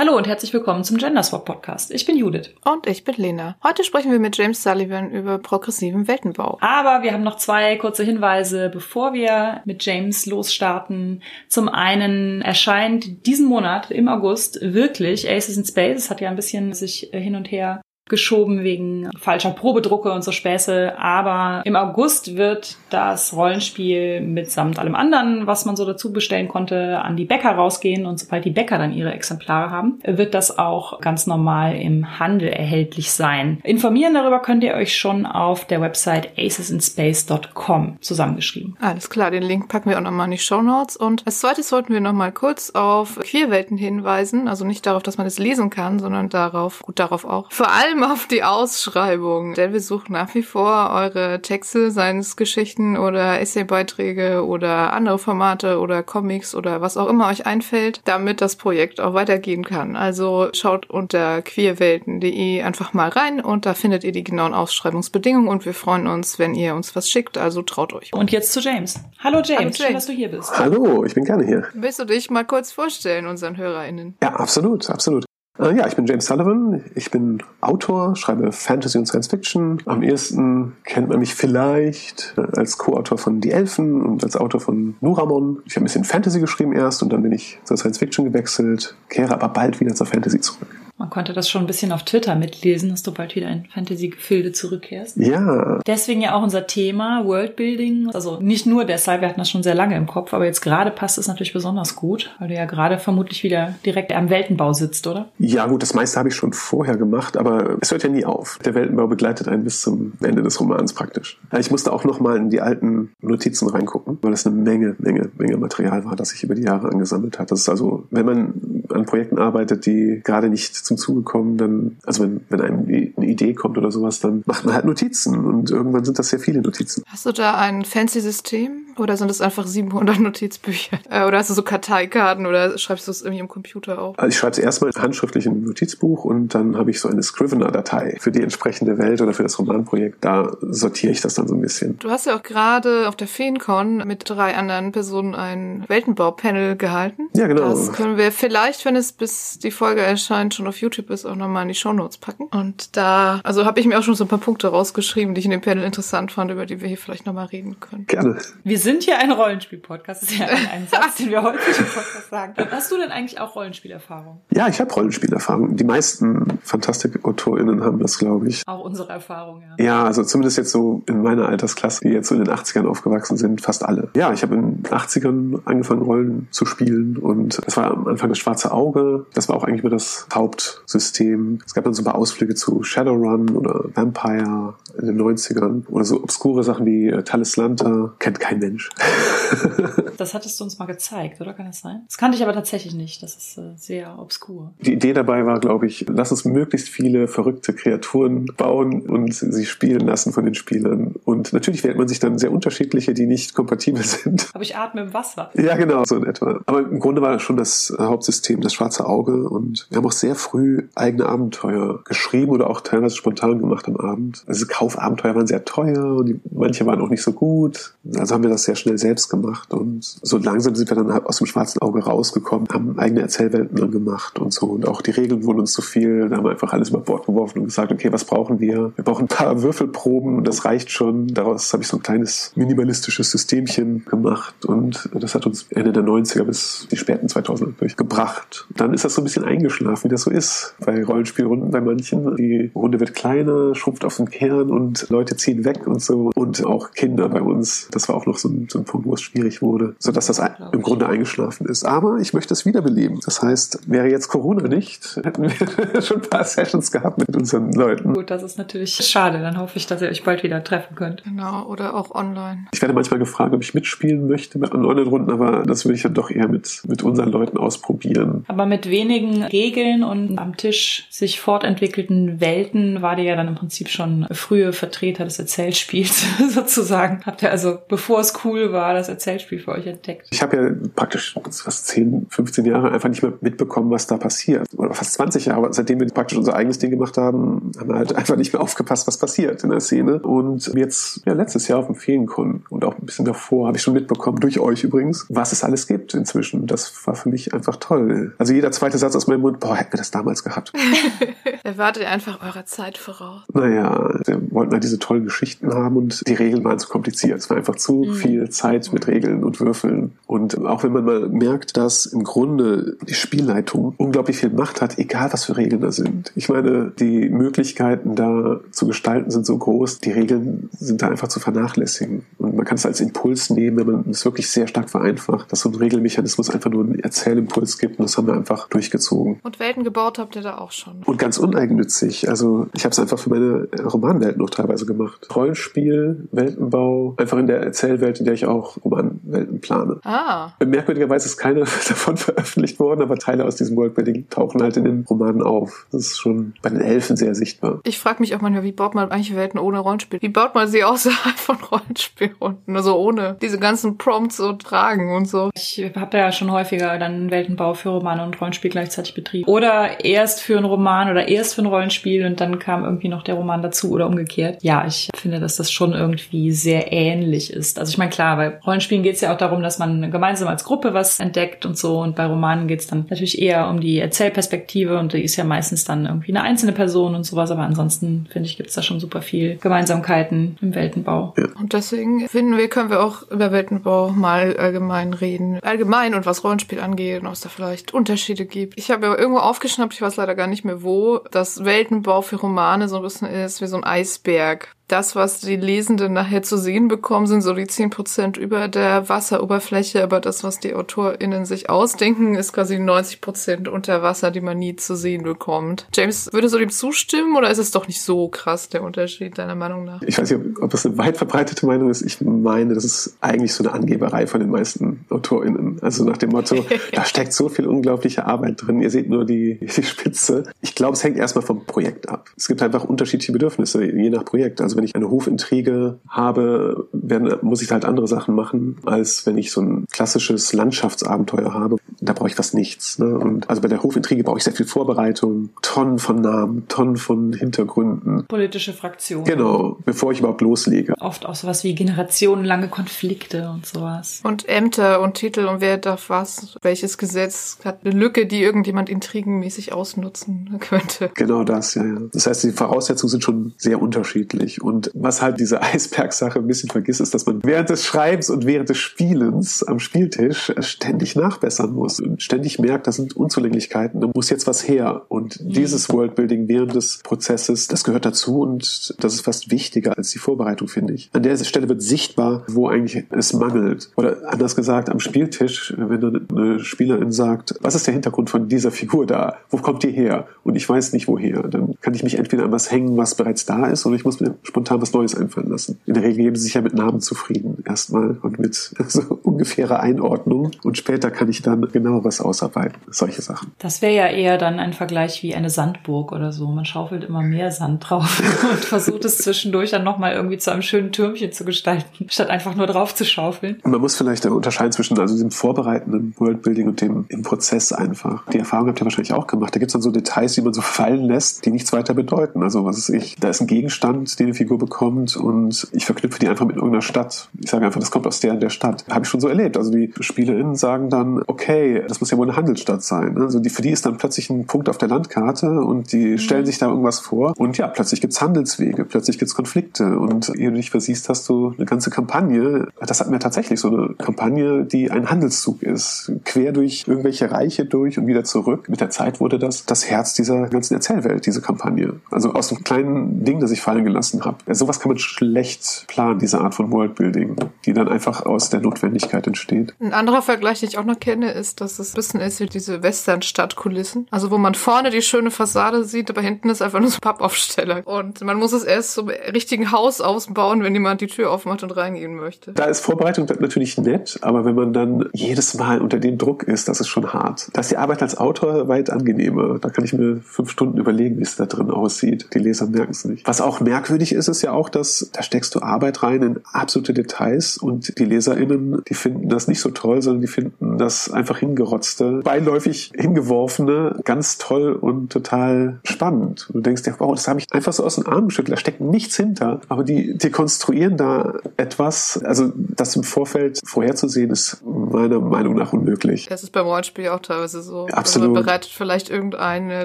Hallo und herzlich willkommen zum Gender Swap Podcast. Ich bin Judith. Und ich bin Lena. Heute sprechen wir mit James Sullivan über progressiven Weltenbau. Aber wir haben noch zwei kurze Hinweise, bevor wir mit James losstarten. Zum einen erscheint diesen Monat im August wirklich Aces in Space. Es hat ja ein bisschen sich hin und her geschoben wegen falscher Probedrucke und so Späße. Aber im August wird das Rollenspiel mitsamt allem anderen, was man so dazu bestellen konnte, an die Bäcker rausgehen. Und sobald die Bäcker dann ihre Exemplare haben, wird das auch ganz normal im Handel erhältlich sein. Informieren darüber könnt ihr euch schon auf der Website acesinspace.com zusammengeschrieben. Alles klar, den Link packen wir auch nochmal in die Show Notes. Und als zweites sollten wir nochmal kurz auf Queerwelten hinweisen. Also nicht darauf, dass man es lesen kann, sondern darauf, gut darauf auch. Vor allem allem auf die Ausschreibung, denn wir suchen nach wie vor eure Texte, seien es Geschichten oder Essaybeiträge oder andere Formate oder Comics oder was auch immer euch einfällt, damit das Projekt auch weitergehen kann. Also schaut unter queerwelten.de einfach mal rein und da findet ihr die genauen Ausschreibungsbedingungen und wir freuen uns, wenn ihr uns was schickt, also traut euch. Und jetzt zu James. Hallo James, Hallo James. schön, dass du hier bist. Hallo, ich bin gerne hier. Willst du dich mal kurz vorstellen unseren HörerInnen? Ja, absolut, absolut. Äh, ja, ich bin James Sullivan. Ich bin Autor, schreibe Fantasy und Science Fiction. Am ehesten kennt man mich vielleicht äh, als Co-Autor von Die Elfen und als Autor von Nuramon. Ich habe ein bisschen Fantasy geschrieben erst und dann bin ich zur Science Fiction gewechselt, kehre aber bald wieder zur Fantasy zurück. Man konnte das schon ein bisschen auf Twitter mitlesen, dass du bald wieder in Fantasy-Gefilde zurückkehrst. Ja. Deswegen ja auch unser Thema Worldbuilding. Also nicht nur deshalb, wir hatten das schon sehr lange im Kopf, aber jetzt gerade passt es natürlich besonders gut, weil du ja gerade vermutlich wieder direkt am Weltenbau sitzt, oder? Ja, gut, das meiste habe ich schon vorher gemacht, aber es hört ja nie auf. Der Weltenbau begleitet einen bis zum Ende des Romans praktisch. Ich musste auch nochmal in die alten Notizen reingucken, weil das eine Menge, Menge, Menge Material war, das sich über die Jahre angesammelt hat. Das ist also, wenn man an Projekten arbeitet, die gerade nicht zum Zuge kommen, dann, also wenn, wenn einem eine Idee kommt oder sowas, dann macht man halt Notizen und irgendwann sind das sehr viele Notizen. Hast du da ein fancy System oder sind es einfach 700 Notizbücher? Äh, oder hast du so Karteikarten oder schreibst du es irgendwie im Computer auf? Also ich schreibe es erstmal handschriftlich in ein Notizbuch und dann habe ich so eine Scrivener-Datei für die entsprechende Welt oder für das Romanprojekt. Da sortiere ich das dann so ein bisschen. Du hast ja auch gerade auf der FeenCon mit drei anderen Personen ein Weltenbau-Panel gehalten. Ja, genau. Das können wir vielleicht, wenn es bis die Folge erscheint, schon auf YouTube ist, auch nochmal in die Shownotes packen. Und da, also habe ich mir auch schon so ein paar Punkte rausgeschrieben, die ich in dem Panel interessant fand, über die wir hier vielleicht nochmal reden können. Gerne. Wir sind hier ein Rollenspiel-Podcast. Das ist ja ein, Satz, den wir häufig im Podcast sagen. Hast du denn eigentlich auch Rollenspielerfahrung? Ja, ich habe Rollenspielerfahrung. Die meisten Fantastik-AutorInnen haben das, glaube ich. Auch unsere Erfahrung, ja. Ja, also zumindest jetzt so in meiner Altersklasse, die jetzt so in den 80ern aufgewachsen sind, fast alle. Ja, ich habe in den 80ern angefangen, Rollen zu spielen und das war am Anfang das schwarze Auge. Das war auch eigentlich immer das Hauptsystem. Es gab dann so ein paar Ausflüge zu Shadowrun oder Vampire in den 90ern oder so obskure Sachen wie äh, Talislanta. Kennt kein Mensch. das hattest du uns mal gezeigt, oder kann das sein? Das kannte ich aber tatsächlich nicht. Das ist äh, sehr obskur. Die Idee dabei war, glaube ich, lass uns möglichst viele verrückte Kreaturen bauen und sie spielen lassen von den Spielern. Und natürlich wählt man sich dann sehr unterschiedliche, die nicht kompatibel sind. Aber ich atme im Wasser. Ja, genau, so in etwa. Aber im Grunde war das schon das Hauptsystem, das schwarze Auge. Und wir haben auch sehr früh eigene Abenteuer geschrieben oder auch teilweise spontan gemacht am Abend. Also Kaufabenteuer waren sehr teuer und die, manche waren auch nicht so gut. Also haben wir das sehr schnell selbst gemacht und so langsam sind wir dann halt aus dem schwarzen Auge rausgekommen, haben eigene Erzählwelten dann gemacht und so und auch die Regeln wurden uns zu viel. Da haben wir einfach alles über Bord geworfen und gesagt, okay, was brauchen wir? Wir brauchen ein paar Würfelproben und das reicht schon. Daraus habe ich so ein kleines minimalistisches Systemchen gemacht und das hat uns Ende der 90er bis die späten 2000er durchgebracht. Dann ist das so ein bisschen eingeschlafen, wie das so ist bei Rollenspielrunden bei manchen. Die Runde wird kleiner, schrumpft auf den Kern und Leute ziehen weg und so. Und auch Kinder bei uns. Das war auch noch so so ein Punkt, wo es schwierig wurde, sodass das im Grunde eingeschlafen ist. Aber ich möchte es wiederbeleben. Das heißt, wäre jetzt Corona nicht, hätten wir schon ein paar Sessions gehabt mit unseren Leuten. Gut, das ist natürlich schade. Dann hoffe ich, dass ihr euch bald wieder treffen könnt. Genau, oder auch online. Ich werde manchmal gefragt, ob ich mitspielen möchte mit Online-Runden, aber das würde ich dann doch eher mit, mit unseren Leuten ausprobieren. Aber mit wenigen Regeln und am Tisch sich fortentwickelten Welten war dir ja dann im Prinzip schon frühe Vertreter des Erzählspiels sozusagen. Habt ihr also, bevor es Oldschool war das Erzählspiel für euch entdeckt? Ich habe ja praktisch fast 10, 15 Jahre einfach nicht mehr mitbekommen, was da passiert. Oder fast 20 Jahre. Seitdem wir praktisch unser eigenes Ding gemacht haben, haben wir halt einfach nicht mehr aufgepasst, was passiert in der Szene. Und jetzt, ja, letztes Jahr auf dem Feenkon und auch ein bisschen davor habe ich schon mitbekommen, durch euch übrigens, was es alles gibt inzwischen. Das war für mich einfach toll. Also jeder zweite Satz aus meinem Mund, boah, hätten wir das damals gehabt. Erwartet einfach eurer Zeit voraus. Naja, wir wollten halt diese tollen Geschichten haben und die Regeln waren zu kompliziert. Es war einfach zu mhm. viel Zeit mit Regeln und Würfeln. Und auch wenn man mal merkt, dass im Grunde die Spielleitung unglaublich viel Macht hat, egal was für Regeln da sind. Ich meine, die Möglichkeiten da zu gestalten sind so groß, die Regeln sind da einfach zu vernachlässigen. Und man kann es als Impuls nehmen, wenn man es wirklich sehr stark vereinfacht, dass so ein Regelmechanismus einfach nur einen Erzählimpuls gibt und das haben wir einfach durchgezogen. Und Welten gebaut habt ihr da auch schon. Und ganz uneigennützig. Also ich habe es einfach für meine Romanwelt noch teilweise gemacht. Rollenspiel, Weltenbau, einfach in der Erzählwelt, in der ich auch Romanwelten plane. Ah. Merkwürdigerweise ist keine davon veröffentlicht worden, aber Teile aus diesem Worldbuilding tauchen halt in den Romanen auf. Das ist schon bei den Elfen sehr sichtbar. Ich frage mich auch manchmal, wie baut man eigentlich Welten ohne Rollenspiel? Wie baut man sie außerhalb von Rollenspielrunden? Also ohne diese ganzen Prompts und Fragen und so. Ich habe ja schon häufiger dann Weltenbau für Romane und Rollenspiel gleichzeitig betrieben. Oder erst für einen Roman oder erst für ein Rollenspiel und dann kam irgendwie noch der Roman dazu oder umgekehrt. Ja, ich finde, dass das schon irgendwie sehr ähnlich ist. Also ich meine, klar, bei Rollenspielen geht es ja auch darum, dass man gemeinsam als Gruppe was entdeckt und so. Und bei Romanen geht es dann natürlich eher um die Erzählperspektive und die ist ja meistens dann irgendwie eine einzelne Person und sowas. Aber ansonsten finde ich, gibt es da schon super viel Gemeinsamkeiten im Weltenbau. Ja. Und deswegen finden wir, können wir auch über Weltenbau mal allgemein reden. Allgemein und was Rollenspiel angeht und ob es da vielleicht Unterschiede gibt. Ich habe ja irgendwo aufgeschnappt, ich weiß leider gar nicht mehr wo, dass Weltenbau für Romane so ein bisschen ist wie so ein Eisberg das, was die Lesenden nachher zu sehen bekommen, sind so die zehn Prozent über der Wasseroberfläche, aber das, was die AutorInnen sich ausdenken, ist quasi 90 Prozent unter Wasser, die man nie zu sehen bekommt. James, würdest du dem zustimmen oder ist es doch nicht so krass, der Unterschied, deiner Meinung nach? Ich weiß nicht, ob das eine weit verbreitete Meinung ist. Ich meine, das ist eigentlich so eine Angeberei von den meisten AutorInnen. Also nach dem Motto, da steckt so viel unglaubliche Arbeit drin. Ihr seht nur die, die Spitze. Ich glaube, es hängt erstmal vom Projekt ab. Es gibt einfach unterschiedliche Bedürfnisse, je nach Projekt. Also wenn ich eine Hofintrige habe, werden, muss ich halt andere Sachen machen, als wenn ich so ein klassisches Landschaftsabenteuer habe. Da brauche ich fast nichts. Ne? Und also bei der Hofintrige brauche ich sehr viel Vorbereitung, Tonnen von Namen, Tonnen von Hintergründen. Politische Fraktionen. Genau, bevor ich überhaupt loslege. Oft auch sowas wie generationenlange Konflikte und sowas. Und Ämter und Titel und wer darf was, welches Gesetz hat eine Lücke, die irgendjemand intrigenmäßig ausnutzen könnte. Genau das, ja, ja. Das heißt, die Voraussetzungen sind schon sehr unterschiedlich. Und was halt diese Eisbergsache ein bisschen vergisst, ist, dass man während des Schreibens und während des Spielens am Spieltisch ständig nachbessern muss und ständig merkt, da sind Unzulänglichkeiten, da muss jetzt was her. Und mhm. dieses Worldbuilding während des Prozesses, das gehört dazu und das ist fast wichtiger als die Vorbereitung, finde ich. An der Stelle wird sichtbar, wo eigentlich es mangelt. Oder anders gesagt, am Spieltisch, wenn dann eine Spielerin sagt, was ist der Hintergrund von dieser Figur da? Wo kommt die her? Und ich weiß nicht woher. Dann kann ich mich entweder an was hängen, was bereits da ist, oder ich muss mir spontan was Neues einfallen lassen. In der Regel geben sie sich ja mit Namen zufrieden. Erstmal und mit so ungefährer Einordnung. Und später kann ich dann genau was ausarbeiten. Solche Sachen. Das wäre ja eher dann ein Vergleich wie eine Sandburg oder so. Man schaufelt immer mehr Sand drauf und versucht es zwischendurch dann nochmal irgendwie zu einem schönen Türmchen zu gestalten, statt einfach nur drauf zu schaufeln. Man muss vielleicht unterscheiden zwischen also dem vorbereitenden Worldbuilding und dem im Prozess einfach. Die Erfahrung habt ihr wahrscheinlich auch gemacht. Da gibt es dann so Details, die man so fallen lässt, die nichts weiter bedeuten. Also was ist ich, da ist ein Gegenstand, den eine Figur bekommt und ich verknüpfe die einfach mit irgendeiner Stadt. Ich sage einfach, das kommt aus der der Stadt. Habe ich schon so erlebt. Also die SpielerInnen sagen dann, okay, das muss ja wohl eine Handelsstadt sein. Also die, für die ist dann plötzlich ein Punkt auf der Landkarte und die mhm. stellen sich da irgendwas vor und ja, plötzlich gibt's Handelswege, plötzlich gibt's Konflikte und ehe du dich versiehst, hast du eine ganze Kampagne. Das hatten wir tatsächlich so eine Kampagne, die ein Handelszug ist, quer durch irgendwelche Reiche durch und wieder zurück. Mit der Zeit wurde das das Herz dieser ganzen Erzählwelt, diese Kampagne. Also aus einem kleinen Ding, das ich fallen gelassen habe. Ja, sowas kann man schlecht planen, diese Art von Worldbuilding, die dann einfach aus der Notwendigkeit entsteht. Ein anderer Vergleich, den ich auch noch kenne, ist, dass es ein bisschen ist wie diese Western-Stadtkulissen. Also wo man vorne die schöne Fassade sieht, aber hinten ist einfach nur so ein Pappaufsteller. Und man muss es erst zum richtigen Haus ausbauen, wenn jemand die Tür aufmacht und reingehen möchte. Da ist Vorbereitung natürlich nett, aber wenn man dann jedes Mal unter dem Druck ist, das ist schon hart. Da ist die Arbeit als Autor weit angenehmer. Da kann ich mir fünf Stunden überlegen, wie es da drin aussieht. Die Leser merken es nicht. Was auch merkwürdig ist, ist es ja auch, dass da steckst du Arbeit rein in absolute Details und die LeserInnen, die finden das nicht so toll, sondern die finden das einfach hingerotzte, beiläufig hingeworfene ganz toll und total spannend. Du denkst dir, wow, das habe ich einfach so aus den Armen geschüttelt, da steckt nichts hinter. Aber die, die konstruieren da etwas, also das im Vorfeld vorherzusehen, ist meiner Meinung nach unmöglich. Das ist beim Rollenspiel auch teilweise so. Absolut. Also man bereitet vielleicht irgendeine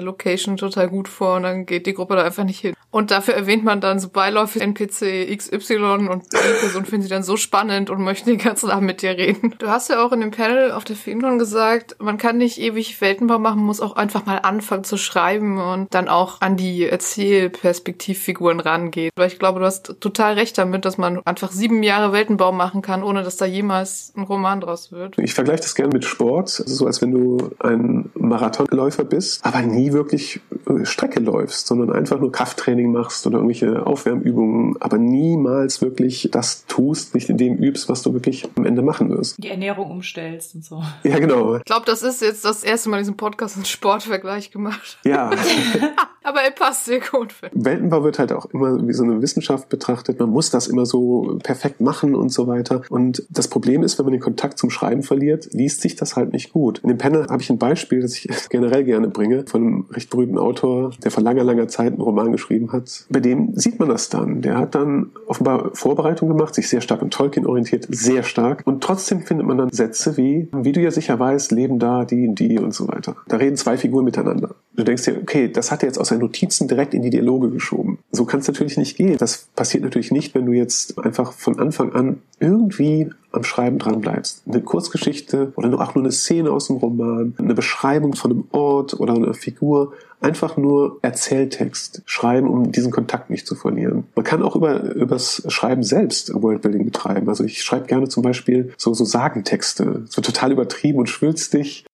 Location total gut vor und dann geht die Gruppe da einfach nicht hin. Und dafür erwähnt man dann so beiläufig NPC XY und die Person findet sie dann so spannend und möchte den ganzen Abend mit dir reden. Du hast ja auch in dem Panel auf der FinCon gesagt, man kann nicht ewig Weltenbau machen, man muss auch einfach mal anfangen zu schreiben und dann auch an die Erzählperspektivfiguren rangehen. Weil ich glaube, du hast total recht damit, dass man einfach sieben Jahre Weltenbau machen kann, ohne dass da jemals ein Roman draus wird. Ich vergleiche das gerne mit Sport. Also so als wenn du ein Marathonläufer bist, aber nie wirklich Strecke läufst, sondern einfach nur Krafttraining machst oder irgendwelche Aufwärmübungen, aber niemals wirklich das tust, nicht in dem übst, was du wirklich am Ende machen wirst. Die Ernährung umstellst und so. Ja, genau. Ich glaube, das ist jetzt das erste Mal in diesem Podcast einen Sportvergleich gemacht. Ja. aber er passt sehr gut. Weltenbau wird halt auch immer wie so eine Wissenschaft betrachtet. Man muss das immer so perfekt machen und so weiter. Und das Problem ist, wenn man den Kontakt zum Schreiben verliert, liest sich das halt nicht gut. In dem Panel habe ich ein Beispiel, das ich generell gerne bringe, von einem recht berühmten Autor, der vor langer, langer Zeit einen Roman geschrieben hat. Bei dem sieht man das dann. Der hat dann offenbar Vorbereitung gemacht, sich sehr stark an Tolkien orientiert, sehr stark. Und trotzdem findet man dann Sätze wie, wie du ja sicher weißt, leben da die und die und so weiter. Da reden zwei Figuren miteinander. Du denkst dir, okay, das hat er jetzt aus seinen Notizen direkt in die Dialoge geschoben. So kann es natürlich nicht gehen. Das passiert natürlich nicht, wenn du jetzt einfach von Anfang an irgendwie am Schreiben dran bleibst. Eine Kurzgeschichte oder auch nur eine Szene aus dem Roman, eine Beschreibung von einem Ort oder einer Figur, einfach nur Erzähltext schreiben, um diesen Kontakt nicht zu verlieren. Man kann auch über übers Schreiben selbst Worldbuilding betreiben. Also ich schreibe gerne zum Beispiel so, so Sagentexte, so total übertrieben und schwülstig,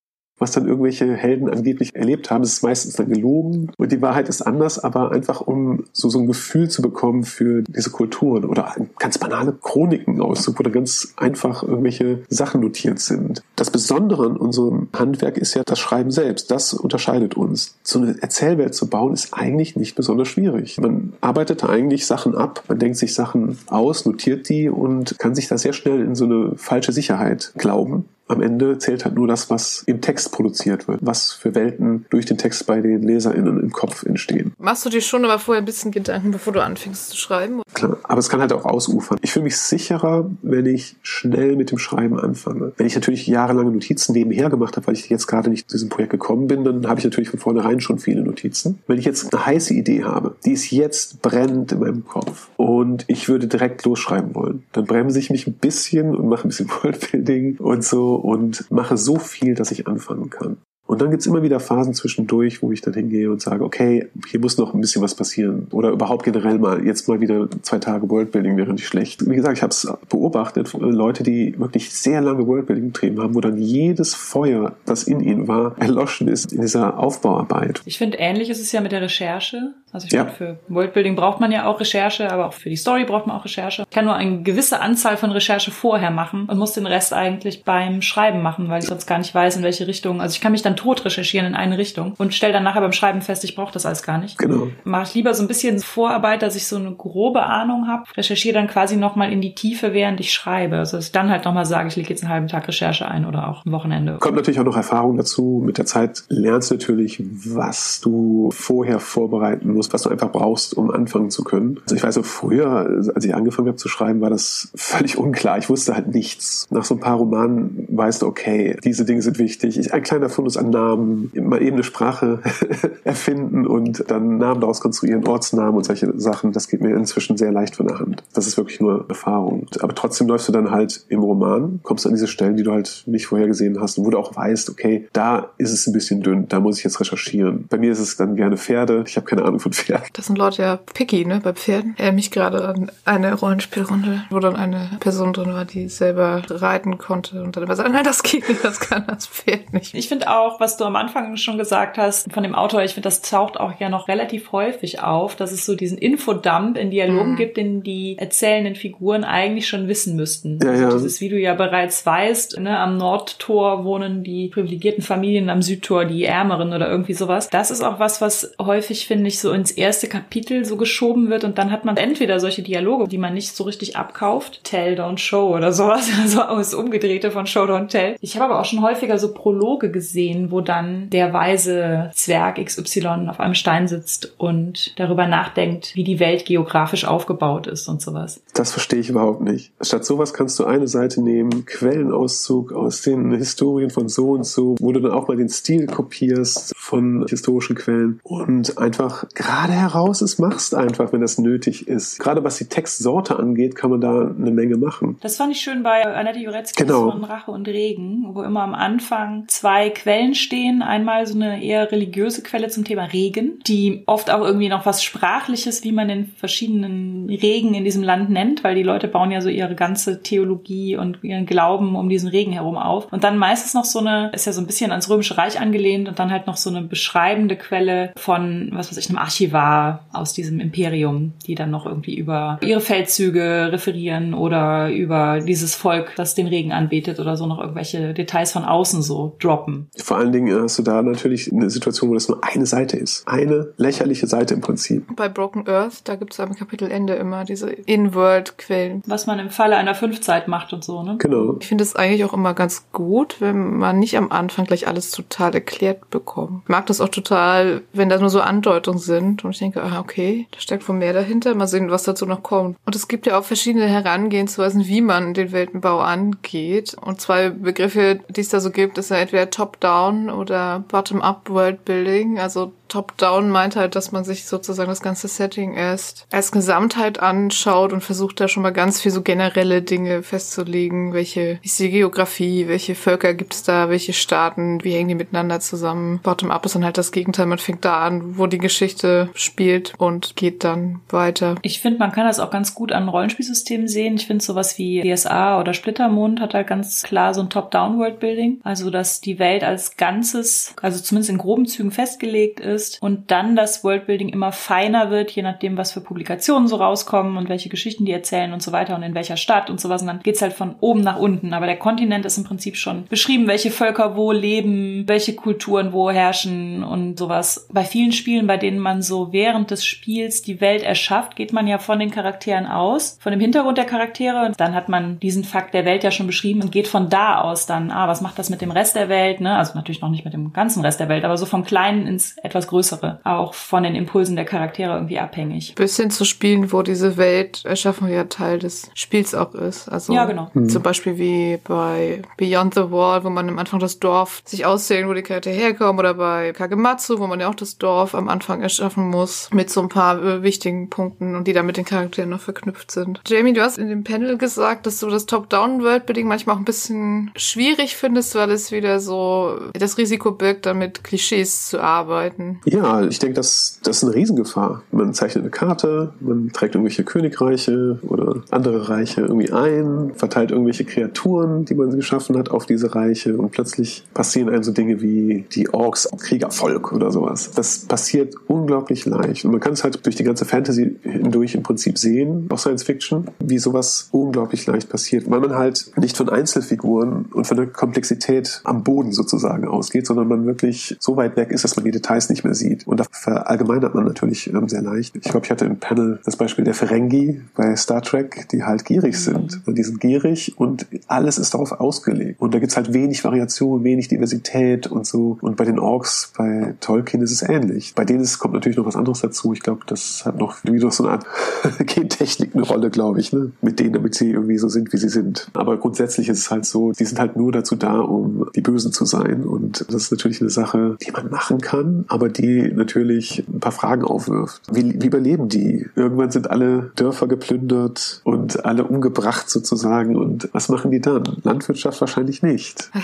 was dann irgendwelche Helden angeblich erlebt haben. Es ist meistens dann gelogen und die Wahrheit ist anders, aber einfach um so, so ein Gefühl zu bekommen für diese Kulturen oder ganz banale Chroniken auszug, wo da ganz einfach irgendwelche Sachen notiert sind. Das Besondere an unserem Handwerk ist ja das Schreiben selbst. Das unterscheidet uns. So eine Erzählwelt zu bauen ist eigentlich nicht besonders schwierig. Man arbeitet eigentlich Sachen ab, man denkt sich Sachen aus, notiert die und kann sich da sehr schnell in so eine falsche Sicherheit glauben am Ende zählt halt nur das, was im Text produziert wird, was für Welten durch den Text bei den LeserInnen im Kopf entstehen. Machst du dir schon aber vorher ein bisschen Gedanken, bevor du anfängst zu schreiben? Klar, aber es kann halt auch ausufern. Ich fühle mich sicherer, wenn ich schnell mit dem Schreiben anfange. Wenn ich natürlich jahrelange Notizen nebenher gemacht habe, weil ich jetzt gerade nicht zu diesem Projekt gekommen bin, dann habe ich natürlich von vornherein schon viele Notizen. Wenn ich jetzt eine heiße Idee habe, die ist jetzt brennend in meinem Kopf und ich würde direkt losschreiben wollen, dann bremse ich mich ein bisschen und mache ein bisschen Worldbuilding und so und mache so viel, dass ich anfangen kann. Und dann gibt's immer wieder Phasen zwischendurch, wo ich dann hingehe und sage, okay, hier muss noch ein bisschen was passieren. Oder überhaupt generell mal, jetzt mal wieder zwei Tage Worldbuilding wäre nicht schlecht. Wie gesagt, ich habe es beobachtet, Leute, die wirklich sehr lange Worldbuilding betrieben haben, wo dann jedes Feuer, das in ihnen war, erloschen ist in dieser Aufbauarbeit. Ich finde, ähnlich ist es ja mit der Recherche. Also ich ja. finde, für Worldbuilding braucht man ja auch Recherche, aber auch für die Story braucht man auch Recherche. Ich kann nur eine gewisse Anzahl von Recherche vorher machen und muss den Rest eigentlich beim Schreiben machen, weil ich sonst gar nicht weiß, in welche Richtung. Also ich kann mich dann tot recherchieren in eine Richtung und stelle dann nachher beim Schreiben fest, ich brauche das alles gar nicht. Genau. Mache ich lieber so ein bisschen Vorarbeit, dass ich so eine grobe Ahnung habe. Recherchiere dann quasi nochmal in die Tiefe, während ich schreibe. Also dass ich dann halt nochmal sage, ich lege jetzt einen halben Tag Recherche ein oder auch ein Wochenende. Kommt natürlich auch noch Erfahrung dazu. Mit der Zeit lernst du natürlich, was du vorher vorbereiten musst, was du einfach brauchst um anfangen zu können. Also ich weiß auch früher, als ich angefangen habe zu schreiben, war das völlig unklar. Ich wusste halt nichts. Nach so ein paar Romanen weißt du, okay, diese Dinge sind wichtig. Ich, ein kleiner Fundus an Namen, mal eben eine Sprache erfinden und dann Namen daraus konstruieren, Ortsnamen und solche Sachen. Das geht mir inzwischen sehr leicht von der Hand. Das ist wirklich nur Erfahrung. Aber trotzdem läufst du dann halt im Roman, kommst an diese Stellen, die du halt nicht vorhergesehen hast und wo du auch weißt, okay, da ist es ein bisschen dünn, da muss ich jetzt recherchieren. Bei mir ist es dann gerne Pferde. Ich habe keine Ahnung von Pferden. Das sind Leute ja picky, ne, bei Pferden. Er mich gerade an eine Rollenspielrunde, wo dann eine Person drin war, die selber reiten konnte und dann immer sagt, nein, das geht nicht, das kann das Pferd nicht. Ich finde auch, was du am Anfang schon gesagt hast von dem Autor, ich finde, das taucht auch ja noch relativ häufig auf, dass es so diesen Infodump in Dialogen mhm. gibt, den die erzählenden Figuren eigentlich schon wissen müssten. Ja, also ja. dieses, wie du ja bereits weißt, ne, am Nordtor wohnen die privilegierten Familien, am Südtor die Ärmeren oder irgendwie sowas. Das ist auch was, was häufig, finde ich, so in ins erste Kapitel so geschoben wird und dann hat man entweder solche Dialoge, die man nicht so richtig abkauft, Tell, Don't Show oder sowas, also aus Umgedrehte von Show, Don't Tell. Ich habe aber auch schon häufiger so Prologe gesehen, wo dann der weise Zwerg XY auf einem Stein sitzt und darüber nachdenkt, wie die Welt geografisch aufgebaut ist und sowas. Das verstehe ich überhaupt nicht. Statt sowas kannst du eine Seite nehmen, Quellenauszug aus den Historien von so und so, wo du dann auch mal den Stil kopierst von historischen Quellen und einfach gerade heraus es machst einfach, wenn das nötig ist. Gerade was die Textsorte angeht, kann man da eine Menge machen. Das fand ich schön bei Annette Juretzky Genau. von Rache und Regen, wo immer am Anfang zwei Quellen stehen. Einmal so eine eher religiöse Quelle zum Thema Regen, die oft auch irgendwie noch was Sprachliches, wie man den verschiedenen Regen in diesem Land nennt, weil die Leute bauen ja so ihre ganze Theologie und ihren Glauben um diesen Regen herum auf. Und dann meistens noch so eine, ist ja so ein bisschen ans Römische Reich angelehnt und dann halt noch so eine beschreibende Quelle von, was weiß ich, einem Archivar aus diesem Imperium, die dann noch irgendwie über ihre Feldzüge referieren oder über dieses Volk, das den Regen anbetet oder so noch irgendwelche Details von außen so droppen. Vor allen Dingen hast du da natürlich eine Situation, wo das nur eine Seite ist. Eine lächerliche Seite im Prinzip. Bei Broken Earth, da gibt es am Kapitelende immer diese In-World-Quellen. Was man im Falle einer Fünfzeit macht und so, ne? Genau. Ich finde es eigentlich auch immer ganz gut, wenn man nicht am Anfang gleich alles total erklärt bekommt. Ich mag das auch total, wenn da nur so Andeutungen sind und ich denke, ah, okay, da steckt wohl mehr dahinter. Mal sehen, was dazu noch kommt. Und es gibt ja auch verschiedene Herangehensweisen, wie man den Weltenbau angeht. Und zwei Begriffe, die es da so gibt, ist ja entweder Top-Down oder Bottom-Up Worldbuilding. Also Top-Down meint halt, dass man sich sozusagen das ganze Setting erst als Gesamtheit anschaut und versucht da schon mal ganz viel so generelle Dinge festzulegen. Welche ist die Geografie, welche Völker gibt es da, welche Staaten, wie hängen die miteinander zusammen. Bottom-up ist dann halt das Gegenteil. Man fängt da an, wo die Geschichte spielt und geht dann weiter. Ich finde, man kann das auch ganz gut an Rollenspielsystemen sehen. Ich finde sowas wie DSA oder Splittermond hat halt ganz klar so ein Top-Down-Worldbuilding. Also, dass die Welt als Ganzes, also zumindest in groben Zügen festgelegt ist und dann das Worldbuilding immer feiner wird, je nachdem, was für Publikationen so rauskommen und welche Geschichten die erzählen und so weiter und in welcher Stadt und sowas. Und dann geht's halt von oben nach unten. Aber der Kontinent ist im Prinzip schon beschrieben, welche Völker wo leben, welche Kulturen wo herrschen und sowas. Bei vielen Spielen, bei denen man so während des Spiels die Welt erschafft, geht man ja von den Charakteren aus, von dem Hintergrund der Charaktere. Und dann hat man diesen Fakt der Welt ja schon beschrieben und geht von da aus dann, ah, was macht das mit dem Rest der Welt? Ne? Also natürlich noch nicht mit dem ganzen Rest der Welt, aber so vom Kleinen ins etwas Größere. Auch von den Impulsen der Charaktere irgendwie abhängig. Bis hin zu Spielen, wo diese Welterschaffung ja Teil des Spiels auch ist. Also Ja, genau. zum Beispiel wie bei Beyond the Wall, wo man am Anfang das Dorf sich auszählen, wo die Charaktere herkommen, oder bei Kagematsu, wo man ja auch das Dorf am Anfang erschaffen muss, mit so ein paar äh, wichtigen Punkten und die dann mit den Charakteren noch verknüpft sind. Jamie, du hast in dem Panel gesagt, dass du das Top-Down-World-Building manchmal auch ein bisschen schwierig findest, weil es wieder so das Risiko birgt, damit Klischees zu arbeiten. Ja, ich denke, das, das ist eine Riesengefahr. Man zeichnet eine Karte, man trägt irgendwelche Königreiche oder andere Reiche irgendwie ein, verteilt irgendwelche Kreaturen, die man geschaffen hat, auf diese Reiche und plötzlich passieren einem so Dinge wie die Orks, Kriegervolk oder sowas. Das passiert unglaublich leicht. Und man kann es halt durch die ganze Fantasy hindurch im Prinzip sehen, auch Science Fiction, wie sowas unglaublich leicht passiert. Weil man halt nicht von Einzelfiguren und von der Komplexität am Boden sozusagen ausgeht, sondern man wirklich so weit weg ist, dass man die Details nicht mehr sieht. Und da verallgemeinert man natürlich ähm, sehr leicht. Ich glaube, ich hatte im Panel das Beispiel der Ferengi bei Star Trek, die halt gierig sind. Und die sind gierig und alles ist darauf ausgelegt. Und da gibt's halt wenig Variation, wenig Diversität und so. Und bei den Orks, bei Tolkien ist es ähnlich. Bei denen ist, kommt natürlich noch was anderes dazu. Ich glaube, das hat noch wie noch so eine Art Gentechnik eine Rolle, glaube ich, ne? mit denen, damit sie irgendwie so sind, wie sie sind. Aber grundsätzlich ist es halt so, die sind halt nur dazu da, um die Bösen zu sein. Und das ist natürlich eine Sache, die man machen kann, aber die natürlich ein paar Fragen aufwirft. Wie, wie überleben die? Irgendwann sind alle Dörfer geplündert und alle umgebracht sozusagen. Und was machen die dann? Landwirtschaft wahrscheinlich nicht.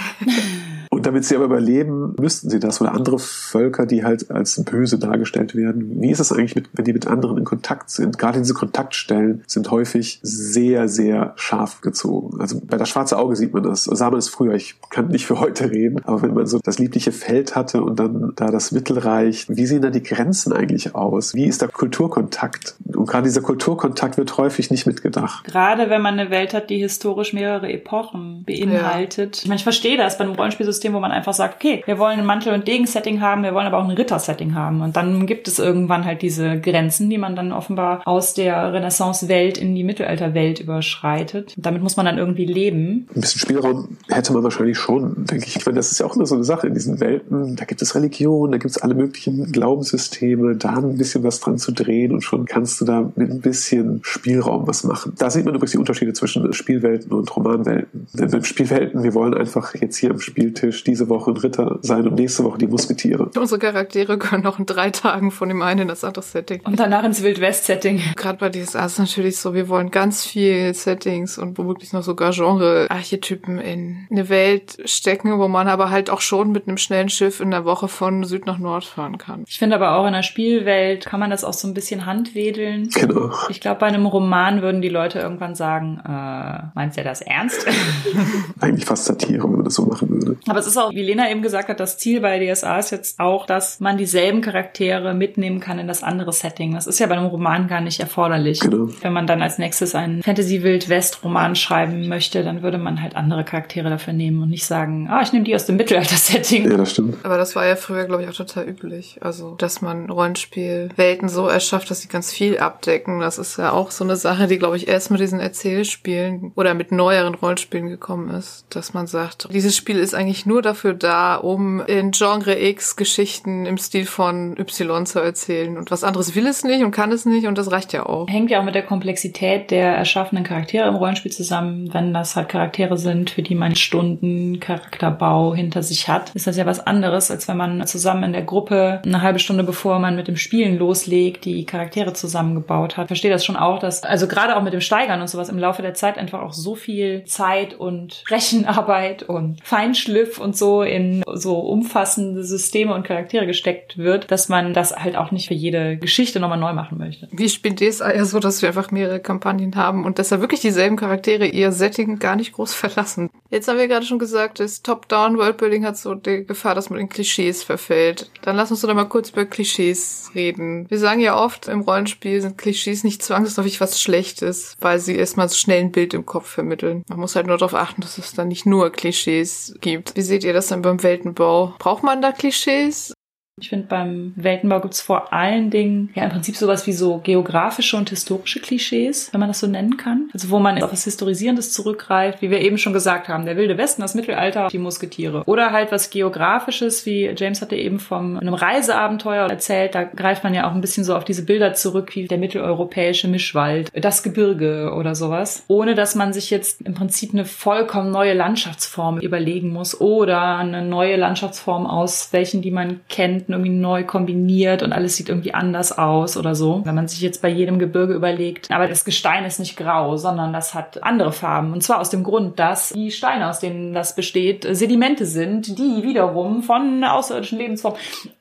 Und damit sie aber überleben, müssten sie das. Oder andere Völker, die halt als böse dargestellt werden. Wie ist es eigentlich, mit, wenn die mit anderen in Kontakt sind? Gerade diese Kontaktstellen sind häufig sehr, sehr scharf gezogen. Also bei das schwarze Auge sieht man das. Sah man es früher. Ich kann nicht für heute reden. Aber wenn man so das liebliche Feld hatte und dann da das Mittelreich, wie sehen da die Grenzen eigentlich aus? Wie ist der Kulturkontakt? Und gerade dieser Kulturkontakt wird häufig nicht mitgedacht. Gerade wenn man eine Welt hat, die historisch mehrere Epochen beinhaltet. Ich meine, ich verstehe das. Bei einem Rollenspielsystem System, wo man einfach sagt, okay, wir wollen ein Mantel- und Degen-Setting haben, wir wollen aber auch ein Ritter-Setting haben. Und dann gibt es irgendwann halt diese Grenzen, die man dann offenbar aus der Renaissance-Welt in die Mittelalter-Welt überschreitet. Und damit muss man dann irgendwie leben. Ein bisschen Spielraum hätte man wahrscheinlich schon, denke ich. Ich meine, das ist ja auch immer so eine Sache in diesen Welten. Da gibt es Religion, da gibt es alle möglichen Glaubenssysteme, da ein bisschen was dran zu drehen und schon kannst du da mit ein bisschen Spielraum was machen. Da sieht man übrigens die Unterschiede zwischen Spielwelten und Romanwelten. Denn in Spielwelten, wir wollen einfach jetzt hier am Spieltisch diese Woche ein Ritter sein und nächste Woche die Musketiere. Unsere Charaktere können auch in drei Tagen von dem einen in das andere Setting. Und danach ins Wild-West-Setting. Gerade bei DSA ist natürlich so, wir wollen ganz viel Settings und womöglich noch sogar Genre-Archetypen in eine Welt stecken, wo man aber halt auch schon mit einem schnellen Schiff in der Woche von Süd nach Nord fahren kann. Ich finde aber auch in der Spielwelt kann man das auch so ein bisschen handwedeln. Genau. Ich glaube, bei einem Roman würden die Leute irgendwann sagen, äh, meinst du das ernst? Eigentlich fast Satire, wenn man das so machen würde. Aber es ist auch, wie Lena eben gesagt hat, das Ziel bei DSA ist jetzt auch, dass man dieselben Charaktere mitnehmen kann in das andere Setting. Das ist ja bei einem Roman gar nicht erforderlich. Genau. Wenn man dann als nächstes einen Fantasy-Wild-West-Roman schreiben möchte, dann würde man halt andere Charaktere dafür nehmen und nicht sagen, ah, ich nehme die aus dem Mittelalter-Setting. Ja, das stimmt. Aber das war ja früher, glaube ich, auch total üblich. Also, dass man Rollenspielwelten so erschafft, dass sie ganz viel abdecken. Das ist ja auch so eine Sache, die, glaube ich, erst mit diesen Erzählspielen oder mit neueren Rollenspielen gekommen ist. Dass man sagt, dieses Spiel ist eigentlich nur dafür da, um in Genre X Geschichten im Stil von Y zu erzählen. Und was anderes will es nicht und kann es nicht und das reicht ja auch. Hängt ja auch mit der Komplexität der erschaffenen Charaktere im Rollenspiel zusammen. Wenn das halt Charaktere sind, für die man Stunden Charakterbau hinter sich hat, ist das ja was anderes, als wenn man zusammen in der Gruppe eine halbe Stunde bevor man mit dem Spielen loslegt, die Charaktere zusammengebaut hat. Ich verstehe das schon auch, dass, also gerade auch mit dem Steigern und sowas im Laufe der Zeit einfach auch so viel Zeit und Rechenarbeit und Feinschliff und so in so umfassende Systeme und Charaktere gesteckt wird, dass man das halt auch nicht für jede Geschichte nochmal neu machen möchte. Wir spielen DSA ja so, dass wir einfach mehrere Kampagnen haben und deshalb wirklich dieselben Charaktere ihr Setting gar nicht groß verlassen. Jetzt haben wir gerade schon gesagt, das Top-Down Worldbuilding hat so die Gefahr, dass man in Klischees verfällt. Dann lass uns doch mal kurz über Klischees reden. Wir sagen ja oft, im Rollenspiel sind Klischees nicht zwangsläufig was Schlechtes, weil sie erstmal so schnell ein Bild im Kopf vermitteln. Man muss halt nur darauf achten, dass es dann nicht nur Klischees gibt. Wie seht ihr das dann beim Weltenbau? Braucht man da Klischees? Ich finde, beim Weltenbau gibt's vor allen Dingen ja im Prinzip sowas wie so geografische und historische Klischees, wenn man das so nennen kann. Also wo man auf was Historisierendes zurückgreift, wie wir eben schon gesagt haben, der Wilde Westen, das Mittelalter, die Musketiere. Oder halt was Geografisches, wie James hatte eben vom einem Reiseabenteuer erzählt, da greift man ja auch ein bisschen so auf diese Bilder zurück, wie der mitteleuropäische Mischwald, das Gebirge oder sowas. Ohne dass man sich jetzt im Prinzip eine vollkommen neue Landschaftsform überlegen muss oder eine neue Landschaftsform aus welchen, die man kennt, irgendwie neu kombiniert und alles sieht irgendwie anders aus oder so. Wenn man sich jetzt bei jedem Gebirge überlegt, aber das Gestein ist nicht grau, sondern das hat andere Farben. Und zwar aus dem Grund, dass die Steine, aus denen das besteht, Sedimente sind, die wiederum von außerirdischen Lebensformen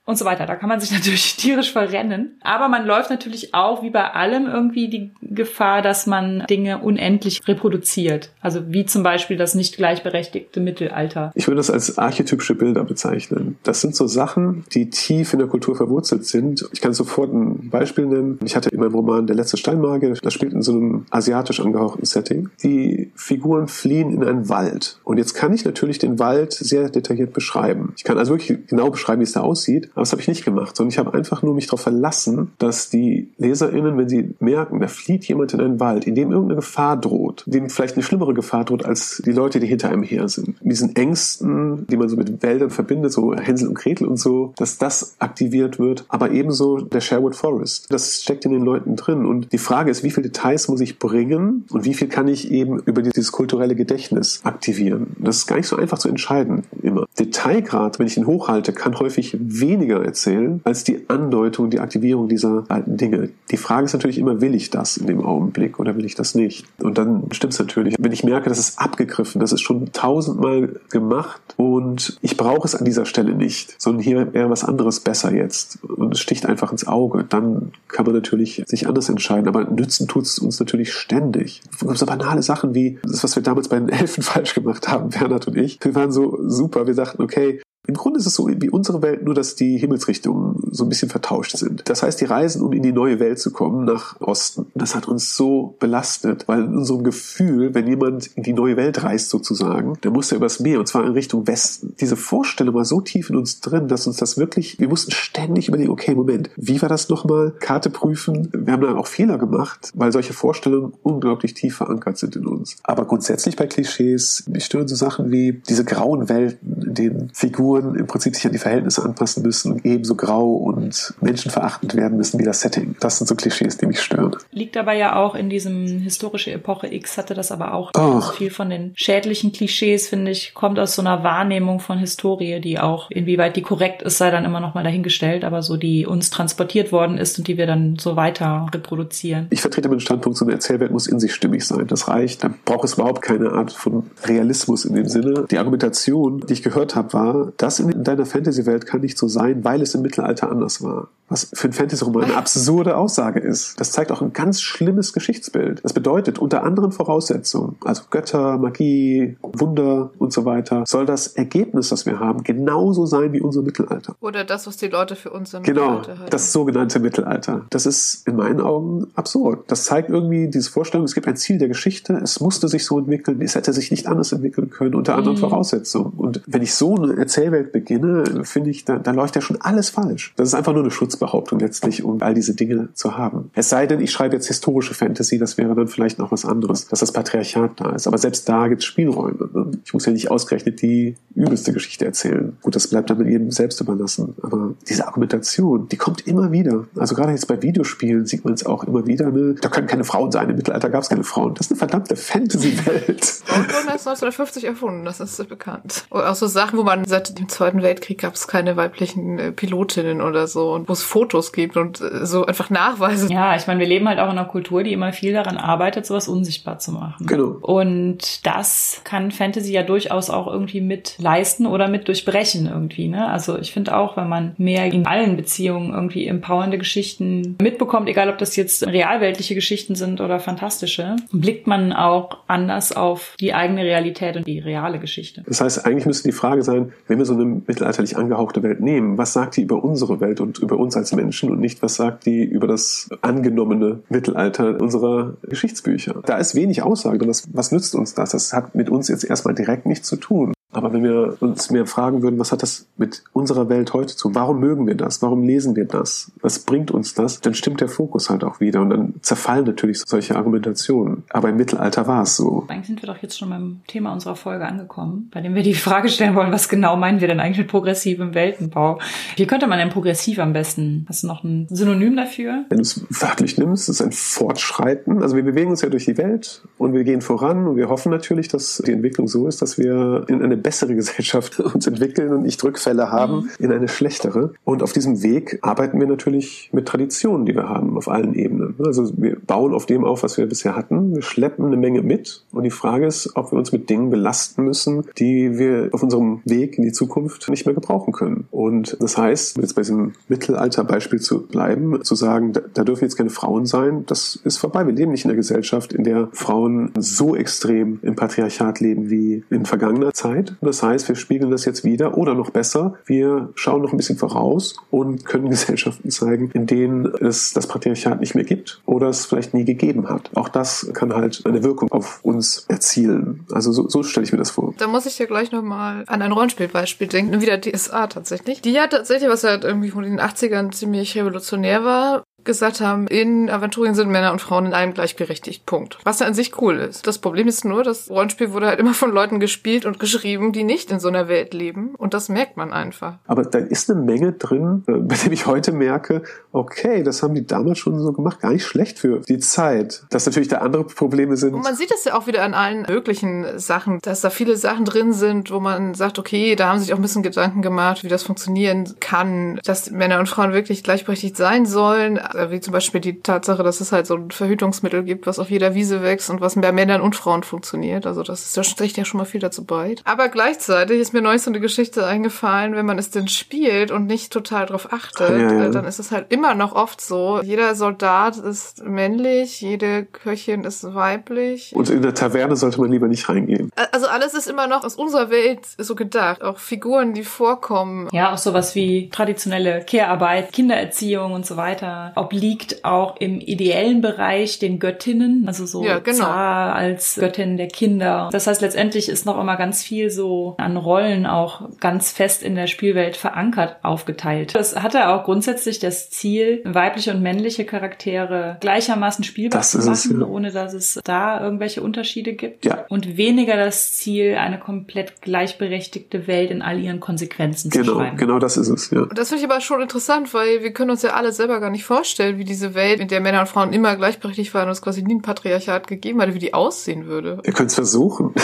und so weiter. Da kann man sich natürlich tierisch verrennen. Aber man läuft natürlich auch, wie bei allem, irgendwie die Gefahr, dass man Dinge unendlich reproduziert. Also wie zum Beispiel das nicht gleichberechtigte Mittelalter. Ich würde das als archetypische Bilder bezeichnen. Das sind so Sachen, die tief in der Kultur verwurzelt sind. Ich kann sofort ein Beispiel nennen. Ich hatte in meinem Roman Der letzte Steinmagier, das spielt in so einem asiatisch angehauchten Setting. Die Figuren fliehen in einen Wald. Und jetzt kann ich natürlich den Wald sehr detailliert beschreiben. Ich kann also wirklich genau beschreiben, wie es da aussieht. Aber das habe ich nicht gemacht, sondern ich habe einfach nur mich darauf verlassen, dass die LeserInnen, wenn sie merken, da flieht jemand in einen Wald, in dem irgendeine Gefahr droht, dem vielleicht eine schlimmere Gefahr droht als die Leute, die hinter einem her sind. Diesen Ängsten, die man so mit Wäldern verbindet, so Hänsel und Gretel und so, dass das aktiviert wird, aber ebenso der Sherwood Forest. Das steckt in den Leuten drin. Und die Frage ist, wie viele Details muss ich bringen und wie viel kann ich eben über dieses kulturelle Gedächtnis aktivieren? Das ist gar nicht so einfach zu entscheiden immer. Detailgrad, wenn ich ihn hochhalte, kann häufig weniger erzählen als die Andeutung, die Aktivierung dieser alten Dinge. Die Frage ist natürlich immer, will ich das in dem Augenblick oder will ich das nicht? Und dann stimmt es natürlich. Wenn ich merke, das ist abgegriffen, das ist schon tausendmal gemacht und ich brauche es an dieser Stelle nicht, sondern hier wäre was anderes besser jetzt und es sticht einfach ins Auge, dann kann man natürlich sich anders entscheiden. Aber nützen tut es uns natürlich ständig. So banale Sachen wie das, was wir damals bei den Elfen falsch gemacht haben, Bernhard und ich. Wir waren so super, wir dachten, okay, Im Grunde ist es so wie unsere Welt, nur dass die Himmelsrichtungen so ein bisschen vertauscht sind. Das heißt, die Reisen, um in die neue Welt zu kommen, nach Osten, das hat uns so belastet, weil in unserem Gefühl, wenn jemand in die neue Welt reist sozusagen, der muss ja übers Meer und zwar in Richtung Westen. Diese Vorstellung war so tief in uns drin, dass uns das wirklich, wir mussten ständig überlegen, okay, Moment, wie war das nochmal? Karte prüfen. Wir haben dann auch Fehler gemacht, weil solche Vorstellungen unglaublich tief verankert sind in uns. Aber grundsätzlich bei Klischees, mich stören so Sachen wie diese grauen Welten, in denen Figuren im Prinzip sich an die Verhältnisse anpassen müssen und ebenso grau und menschenverachtend werden müssen wie das Setting. Das sind so Klischees, die mich stören. Liegt dabei ja auch in diesem historische Epoche X hatte das aber auch Och. viel von den schädlichen Klischees, finde ich, kommt aus so einer Wahrnehmung von Historie, die auch, inwieweit die korrekt ist, sei dann immer noch mal dahingestellt, aber so die uns transportiert worden ist und die wir dann so weiter reproduzieren. Ich vertrete den Standpunkt, so eine Erzählwelt muss in sich stimmig sein. Das reicht. Da braucht es überhaupt keine Art von Realismus in dem Sinne. Die Argumentation, die ich gehört habe, war, das in deiner Fantasy-Welt kann nicht so sein, weil es im Mittelalter anders war. Was für ein Fantasy-Roman eine absurde Aussage ist. Das zeigt auch ein ganz schlimmes Geschichtsbild. Das bedeutet, unter anderen Voraussetzungen, also Götter, Magie, Wunder und so weiter, soll das Ergebnis, das wir haben, genauso sein wie unser Mittelalter. Oder das, was die Leute für uns im Genau, Mittelalter halten. das sogenannte Mittelalter. Das ist in meinen Augen absurd. Das zeigt irgendwie diese Vorstellung, es gibt ein Ziel der Geschichte, es musste sich so entwickeln, es hätte sich nicht anders entwickeln können unter anderen Mhm. Voraussetzungen. Und wenn ich so eine Erzählwelt beginne, finde ich, da, da läuft ja schon alles falsch. Das ist einfach nur eine Schutzbehauptung letztlich, um all diese Dinge zu haben. Es sei denn, ich schreibe jetzt historische Fantasy, das wäre dann vielleicht noch was anderes, dass das Patriarchat da ist. Aber selbst da gibt es Spielräume. Ne? Ich muss ja nicht ausgerechnet die übelste Geschichte erzählen. Gut, das bleibt dann jedem selbst überlassen. Aber diese Argumentation, die kommt immer wieder. Also gerade jetzt bei Videospielen sieht man es auch immer wieder. Ne? Da können keine Frauen sein. Im Mittelalter gab es keine Frauen. Das ist eine verdammte Fantasy-Welt. Frauenturnen ist 1950 erfunden, das ist bekannt. Oder auch so Sachen, wo man seit dem Zweiten Weltkrieg gab es keine weiblichen äh, Pilotinnen oder so und wo es Fotos gibt und äh, so einfach Nachweise. Ja, ich meine, wir leben halt auch in einer Kultur, die immer viel daran arbeitet, sowas unsichtbar zu machen. Genau. Und das kann Fantasy ja durchaus auch irgendwie mit leisten oder mit durchbrechen irgendwie. Ne? Also ich finde auch, wenn man mehr in allen Beziehungen irgendwie empowernde Geschichten mitbekommt, egal ob das jetzt realweltliche Geschichten sind oder fantastische, blickt man auch anders auf die eigene Realität und die reale Geschichte. Das heißt, eigentlich müsste die Frage sein, wenn wir so eine mittelalterlich angehauchte Welt nehmen, was sagt die über unsere Welt und über uns als Menschen und nicht, was sagt die über das angenommene Mittelalter unserer Geschichtsbücher? Da ist wenig Aussage. Was, was nützt uns das? Das hat mit uns jetzt erstmal direkt nichts zu tun. Aber wenn wir uns mehr fragen würden, was hat das mit unserer Welt heute zu? Warum mögen wir das? Warum lesen wir das? Was bringt uns das? Dann stimmt der Fokus halt auch wieder und dann zerfallen natürlich solche Argumentationen. Aber im Mittelalter war es so. Eigentlich sind wir doch jetzt schon beim Thema unserer Folge angekommen, bei dem wir die Frage stellen wollen, was genau meinen wir denn eigentlich mit progressivem Weltenbau? Wie könnte man denn progressiv am besten? Hast du noch ein Synonym dafür? Wenn du es wörtlich nimmst, ist es ein Fortschreiten. Also wir bewegen uns ja durch die Welt und wir gehen voran und wir hoffen natürlich, dass die Entwicklung so ist, dass wir in eine bessere Gesellschaft uns entwickeln und nicht Rückfälle haben in eine schlechtere. Und auf diesem Weg arbeiten wir natürlich mit Traditionen, die wir haben, auf allen Ebenen. Also wir bauen auf dem auf, was wir bisher hatten. Wir schleppen eine Menge mit. Und die Frage ist, ob wir uns mit Dingen belasten müssen, die wir auf unserem Weg in die Zukunft nicht mehr gebrauchen können. Und das heißt, jetzt bei diesem Mittelalterbeispiel zu bleiben, zu sagen, da, da dürfen jetzt keine Frauen sein, das ist vorbei. Wir leben nicht in einer Gesellschaft, in der Frauen so extrem im Patriarchat leben wie in vergangener Zeit. Das heißt, wir spiegeln das jetzt wieder oder noch besser, wir schauen noch ein bisschen voraus und können Gesellschaften zeigen, in denen es das Patriarchat nicht mehr gibt oder es vielleicht nie gegeben hat. Auch das kann halt eine Wirkung auf uns erzielen. Also so, so stelle ich mir das vor. Da muss ich ja gleich nochmal an ein Rollenspielbeispiel denken. Wieder DSA tatsächlich. Die hat tatsächlich, was halt irgendwie von den 80ern ziemlich revolutionär war, gesagt haben, in Aventurien sind Männer und Frauen in einem gleichberechtigt. Punkt. Was ja an sich cool ist. Das Problem ist nur, das Rollenspiel wurde halt immer von Leuten gespielt und geschrieben, die nicht in so einer Welt leben. Und das merkt man einfach. Aber da ist eine Menge drin, äh, bei dem ich heute merke, okay, das haben die damals schon so gemacht, gar nicht schlecht für die Zeit. Dass natürlich da andere Probleme sind. Und man sieht das ja auch wieder an allen möglichen Sachen, dass da viele Sachen drin sind, wo man sagt, okay, da haben sich auch ein bisschen Gedanken gemacht, wie das funktionieren kann, dass Männer und Frauen wirklich gleichberechtigt sein sollen. Äh, wie zum Beispiel die Tatsache, dass es halt so ein Verhütungsmittel gibt, was auf jeder Wiese wächst und was bei Männern und Frauen funktioniert. Also das ist ja, trägt ja schon mal viel dazu bei. Aber gleichzeitig ist mir neulich so eine Geschichte eingefallen, wenn man es denn spielt und nicht total drauf achtet, ja, ja. Äh, dann ist es halt immer noch oft so, jeder Soldat ist männlich, jede Köchin ist weiblich. Und in der Taverne sollte man lieber nicht reingehen. Also alles ist immer noch aus unserer Welt so gedacht. Auch Figuren, die vorkommen. Ja, auch sowas wie traditionelle Care-Arbeit, Kindererziehung und so weiter obliegt auch im ideellen Bereich den Göttinnen, also so ja, genau. Zar als Göttin der Kinder. Das heißt, letztendlich ist noch immer ganz viel so an Rollen auch ganz fest in der Spielwelt verankert aufgeteilt. Das hatte auch grundsätzlich das Ziel, weibliche und männliche Charaktere gleichermaßen spielbar das zu machen, es, ja. ohne dass es da irgendwelche Unterschiede gibt. Ja. Und weniger das Ziel, eine komplett gleichberechtigte Welt in all ihren Konsequenzen genau, zu schreiben. Genau, das ist es, ja. Das finde ich aber schon interessant, weil wir können uns ja alle selber gar nicht vorstellen, wie diese Welt, in der Männer und Frauen immer gleichberechtigt waren und es quasi nie ein Patriarchat gegeben hatte, wie die aussehen würde. Ihr könnt es versuchen.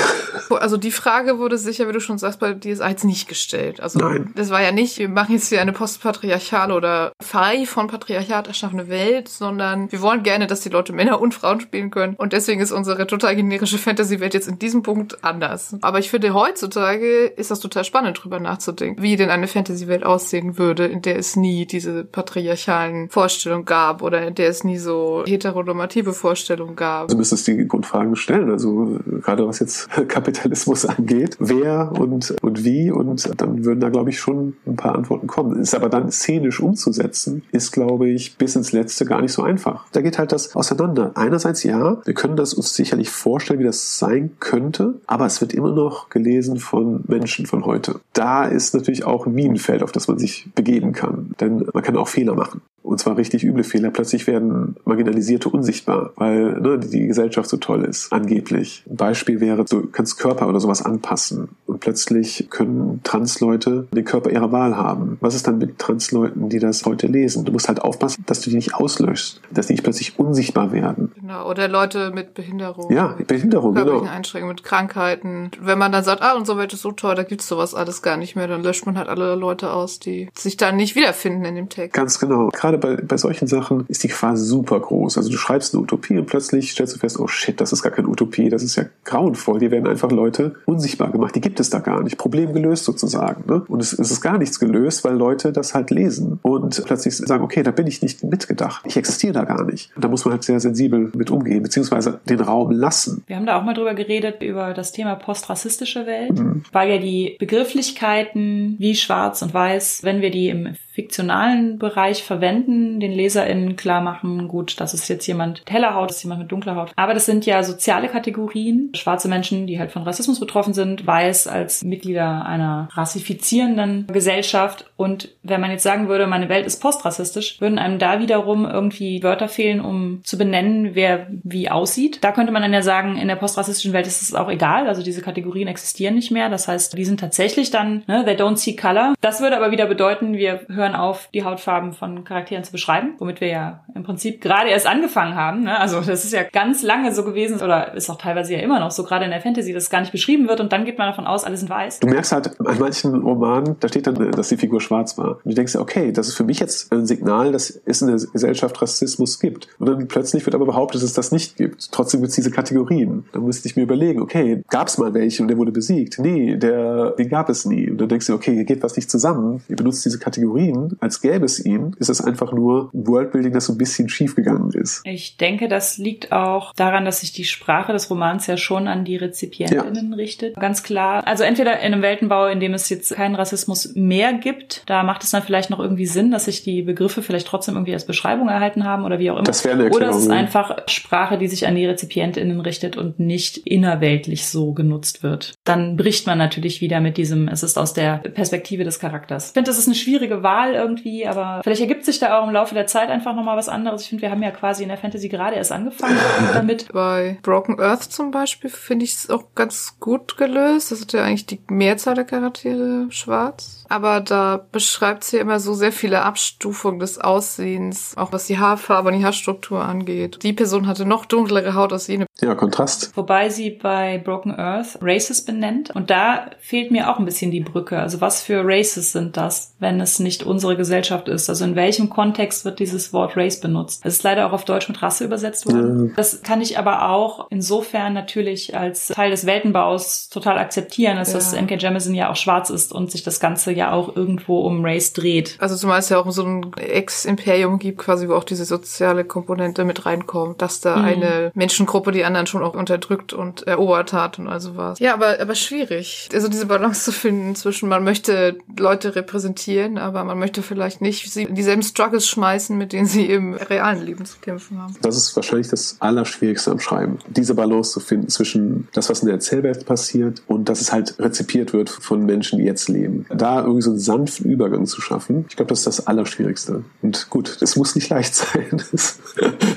Also die Frage wurde sicher, wie du schon sagst, bei DSA jetzt nicht gestellt. Also Nein. das war ja nicht, wir machen jetzt hier eine postpatriarchale oder frei von Patriarchat erschaffene Welt, sondern wir wollen gerne, dass die Leute Männer und Frauen spielen können. Und deswegen ist unsere total generische Fantasy-Welt jetzt in diesem Punkt anders. Aber ich finde, heutzutage ist das total spannend, drüber nachzudenken, wie denn eine Fantasy-Welt aussehen würde, in der es nie diese patriarchalen Vorstellungen gab oder in der es nie so heteronormative Vorstellungen gab. Du müsstest die Grundfragen stellen. Also gerade was jetzt Kapitalismus angeht, wer und, und wie und dann würden da, glaube ich, schon ein paar Antworten kommen. Ist aber dann szenisch umzusetzen, ist, glaube ich, bis ins Letzte gar nicht so einfach. Da geht halt das auseinander. Einerseits ja, wir können das uns sicherlich vorstellen, wie das sein könnte, aber es wird immer noch gelesen von Menschen von heute. Da ist natürlich auch ein Minenfeld, auf das man sich begeben kann. Denn man kann auch Fehler machen. Und zwar richtig üble Fehler. Plötzlich werden Marginalisierte unsichtbar, weil ne, die Gesellschaft so toll ist, angeblich. Ein Beispiel wäre, du kannst Körper oder sowas anpassen. Und plötzlich können Transleute den Körper ihrer Wahl haben. Was ist dann mit Transleuten, die das heute lesen? Du musst halt aufpassen, dass du die nicht auslöschst, dass die nicht plötzlich unsichtbar werden. Genau, oder Leute mit Behinderung. Ja, Behinderung, genau. Einschränkungen, mit Krankheiten. Wenn man dann sagt, ah, unsere Welt ist so toll, da gibt's sowas alles gar nicht mehr, dann löscht man halt alle Leute aus, die sich da nicht wiederfinden in dem Text. Ganz genau. Gerade bei, bei solchen Sachen ist die Gefahr super groß. Also du schreibst eine Utopie und plötzlich stellst du fest, oh shit, das ist gar keine Utopie, das ist ja grauenvoll. Hier werden einfach Leute unsichtbar gemacht. Die gibt es da gar nicht. Problem gelöst sozusagen. Ne? Und es, es ist gar nichts gelöst, weil Leute das halt lesen und plötzlich sagen, okay, da bin ich nicht mitgedacht. Ich existiere da gar nicht. Und da muss man halt sehr sensibel mit umgehen, beziehungsweise den Raum lassen. Wir haben da auch mal drüber geredet, über das Thema postrassistische Welt, mhm. weil ja die Begrifflichkeiten wie schwarz und weiß, wenn wir die im fiktionalen Bereich verwenden, den LeserInnen klar machen, gut, das ist jetzt jemand heller Haut, das ist jemand mit dunkler Haut. Aber das sind ja soziale Kategorien. Schwarze Menschen, die halt von Rassismus betroffen sind, weiß als Mitglieder einer rassifizierenden Gesellschaft. Und wenn man jetzt sagen würde, meine Welt ist postrassistisch, würden einem da wiederum irgendwie Wörter fehlen, um zu benennen, wer wie aussieht. Da könnte man dann ja sagen, in der postrassistischen Welt ist es auch egal. Also diese Kategorien existieren nicht mehr. Das heißt, die sind tatsächlich dann, ne, they don't see color. Das würde aber wieder bedeuten, wir hören hören auf, die Hautfarben von Charakteren zu beschreiben, womit wir ja im Prinzip gerade erst angefangen haben. Ne? Also das ist ja ganz lange so gewesen oder ist auch teilweise ja immer noch so, gerade in der Fantasy, dass es gar nicht beschrieben wird und dann geht man davon aus, alles in weiß. Du merkst halt an manchen Romanen, da steht dann, dass die Figur schwarz war. Und du denkst okay, das ist für mich jetzt ein Signal, dass es in der Gesellschaft Rassismus gibt. Und dann plötzlich wird aber behauptet, dass es das nicht gibt. Trotzdem gibt es diese Kategorien. Dann müsste ich mir überlegen, okay, gab es mal welche und der wurde besiegt? Nee, der, den gab es nie. Und dann denkst du, okay, hier geht was nicht zusammen. Ihr benutzt diese Kategorien ihn, als gäbe es ihn, ist es einfach nur Worldbuilding, das so ein bisschen schief gegangen ist. Ich denke, das liegt auch daran, dass sich die Sprache des Romans ja schon an die Rezipientinnen ja. richtet. Ganz klar. Also entweder in einem Weltenbau, in dem es jetzt keinen Rassismus mehr gibt, da macht es dann vielleicht noch irgendwie Sinn, dass sich die Begriffe vielleicht trotzdem irgendwie als Beschreibung erhalten haben oder wie auch immer. Das wäre eine Erklärung. Oder es ist einfach Sprache, die sich an die Rezipientinnen richtet und nicht innerweltlich so genutzt wird. Dann bricht man natürlich wieder mit diesem, es ist aus der Perspektive des Charakters. Ich finde, das ist eine schwierige Wahl Wahl irgendwie, aber vielleicht ergibt sich da auch im Laufe der Zeit einfach nochmal was anderes. Ich finde, wir haben ja quasi in der Fantasy gerade erst angefangen damit. Bei Broken Earth zum Beispiel finde ich es auch ganz gut gelöst. Das ist ja eigentlich die Mehrzahl der Charaktere schwarz aber da beschreibt sie immer so sehr viele Abstufungen des Aussehens, auch was die Haarfarbe und die Haarstruktur angeht. Die Person hatte noch dunklere Haut als jene. Ja, Kontrast. Wobei sie bei Broken Earth Races benennt und da fehlt mir auch ein bisschen die Brücke. Also was für Races sind das, wenn es nicht unsere Gesellschaft ist. Also in welchem Kontext wird dieses Wort Race benutzt? Es ist leider auch auf Deutsch mit Rasse übersetzt worden. Ja. Das kann ich aber auch insofern natürlich als Teil des Weltenbaus total akzeptieren, dass ja. das N.K. Jemisin ja auch schwarz ist und sich das Ganze ja auch irgendwo um Race dreht. Also zumal es ja auch so ein Ex-Imperium gibt, quasi, wo auch diese soziale Komponente mit reinkommt, dass da mhm. eine Menschengruppe die anderen schon auch unterdrückt und erobert hat und also was. Ja, aber, aber schwierig. Also diese Balance zu finden zwischen, man möchte Leute repräsentieren, aber man möchte vielleicht nicht sie in dieselben Struggles schmeißen, mit denen sie im realen Leben zu kämpfen haben. Das ist wahrscheinlich das Allerschwierigste am Schreiben. Diese Balance zu finden zwischen das, was in der Erzählwelt passiert und dass es halt rezipiert wird von Menschen, die jetzt leben. Da irgendwie so einen sanften Übergang zu schaffen, ich glaube, das ist das Allerschwierigste. Und gut, es muss nicht leicht sein.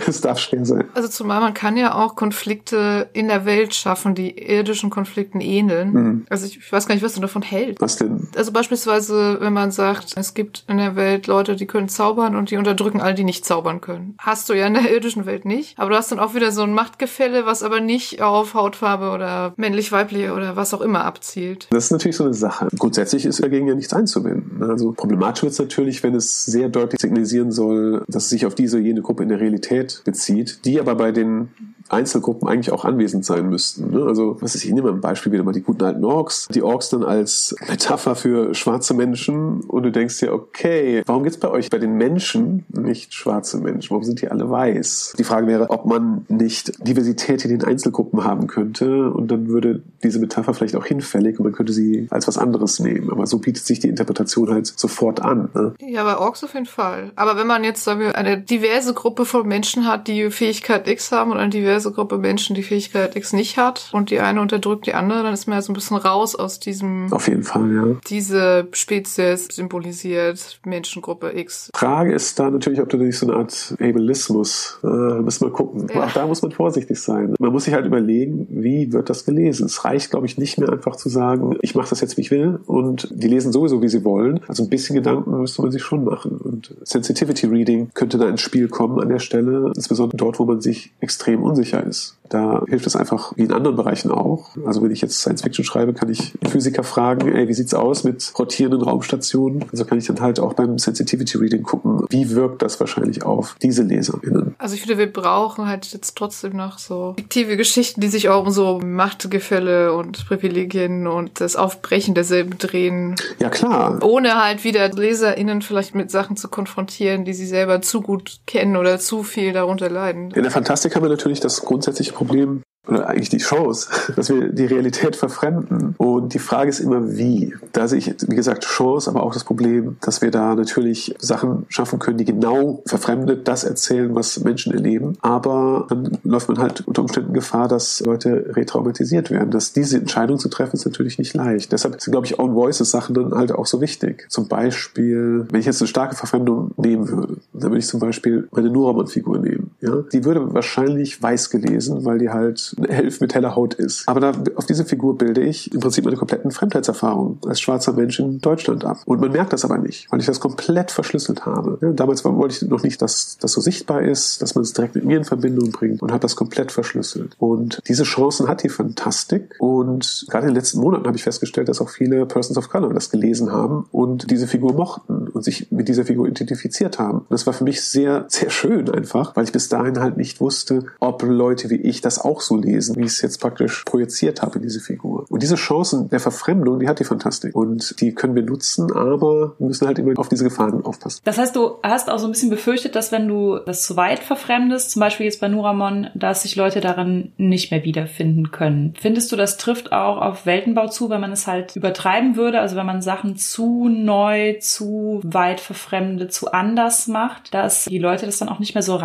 Es darf schwer sein. Also zumal man kann ja auch Konflikte in der Welt schaffen, die irdischen Konflikten ähneln. Mhm. Also ich weiß gar nicht, was du davon hältst. Was denn? Also beispielsweise, wenn man sagt, es gibt in der Welt Leute, die können zaubern und die unterdrücken alle, die nicht zaubern können. Hast du ja in der irdischen Welt nicht. Aber du hast dann auch wieder so ein Machtgefälle, was aber nicht auf Hautfarbe oder männlich-weiblich oder was auch immer abzielt. Das ist natürlich so eine Sache. Grundsätzlich ist dagegen ja nichts einzuwenden. Also problematisch wird es natürlich, wenn es sehr deutlich signalisieren soll, dass es sich auf diese jene Gruppe in der Realität bezieht, die aber bei den Einzelgruppen eigentlich auch anwesend sein müssten. Ne? Also, was ist, ich nehme mal ein Beispiel wieder mal die guten alten Orks. Die Orks dann als Metapher für schwarze Menschen und du denkst dir, okay, warum gibt's bei euch bei den Menschen nicht schwarze Menschen? Warum sind die alle weiß? Die Frage wäre, ob man nicht Diversität in den Einzelgruppen haben könnte und dann würde diese Metapher vielleicht auch hinfällig und man könnte sie als was anderes nehmen. Aber so bietet sich die Interpretation halt sofort an. Ne? Ja, bei Orks auf jeden Fall. Aber wenn man jetzt, sagen wir, eine diverse Gruppe von Menschen hat, die Fähigkeit X haben und eine diverse diverse Gruppe Menschen die Fähigkeit X nicht hat und die eine unterdrückt die andere, dann ist man ja so ein bisschen raus aus diesem. Auf jeden Fall, ja. Diese Spezies symbolisiert Menschengruppe X. Frage ist da natürlich, ob du nicht so eine Art Ableismus, äh, müssen wir gucken. Ja. Auch da muss man vorsichtig sein. Man muss sich halt überlegen, wie wird das gelesen. Es reicht, glaube ich, nicht mehr einfach zu sagen, ich mache das jetzt, wie ich will und die lesen sowieso, wie sie wollen. Also ein bisschen Gedanken müsste man sich schon machen. Und Sensitivity Reading könnte da ins Spiel kommen an der Stelle, insbesondere dort, wo man sich extrem unsicher unsicher ist. Da hilft es einfach, wie in anderen Bereichen auch. Also wenn ich jetzt Science Fiction schreibe, kann ich Physiker fragen, ey, wie sieht's aus mit rotierenden Raumstationen? Also kann ich dann halt auch beim Sensitivity Reading gucken, wie wirkt das wahrscheinlich auf diese LeserInnen. Also ich finde, wir brauchen halt jetzt trotzdem noch so fiktive Geschichten, die sich auch um so Machtgefälle und Privilegien und das Aufbrechen derselben drehen. Ja, klar. Ohne halt wieder LeserInnen vielleicht mit Sachen zu konfrontieren, die sie selber zu gut kennen oder zu viel darunter leiden. In der Fantastik haben wir natürlich das grundsätzliche Problem, oder eigentlich die Chance, dass wir die Realität verfremden. Und die Frage ist immer, wie. Da sehe ich, wie gesagt, Chance, aber auch das Problem, dass wir da natürlich Sachen schaffen können, die genau verfremdet das erzählen, was Menschen erleben. Aber dann läuft man halt unter Umständen Gefahr, dass Leute retraumatisiert werden. Dass diese Entscheidung zu treffen, ist natürlich nicht leicht. Deshalb sind, glaube ich, Own Voices Sachen dann halt auch so wichtig. Zum Beispiel, wenn ich jetzt eine starke Verfremdung nehmen würde, dann würde ich zum Beispiel meine Nuramon-Figur nehmen. Ja? Die würde wahrscheinlich weiß gelesen, weil die halt Elf mit heller Haut ist. Aber da, auf diese Figur bilde ich im Prinzip meine kompletten Fremdheitserfahrungen als schwarzer Mensch in Deutschland ab. Und man merkt das aber nicht, weil ich das komplett verschlüsselt habe. Ja, damals wollte ich noch nicht, dass das so sichtbar ist, dass man es direkt mit mir in Verbindung bringt und habe das komplett verschlüsselt. Und diese Chancen hat die Fantastik. Und gerade in den letzten Monaten habe ich festgestellt, dass auch viele Persons of Color das gelesen haben und diese Figur mochten und sich mit dieser Figur identifiziert haben. Und das war für mich sehr, sehr schön einfach, weil ich bis dahin halt nicht wusste, ob Leute wie ich das auch so lesen, wie ich es jetzt praktisch projiziert habe in diese Figur. Und diese Chancen der Verfremdung, die hat die Fantastik. Und die können wir nutzen, aber wir müssen halt immer auf diese Gefahren aufpassen. Das heißt, du hast auch so ein bisschen befürchtet, dass wenn du das zu weit verfremdest, zum Beispiel jetzt bei Nuramon, dass sich Leute daran nicht mehr wiederfinden können. Findest du, das trifft auch auf Weltenbau zu, wenn man es halt übertreiben würde? Also wenn man Sachen zu neu, zu weit verfremdet, zu anders macht, dass die Leute das dann auch nicht mehr so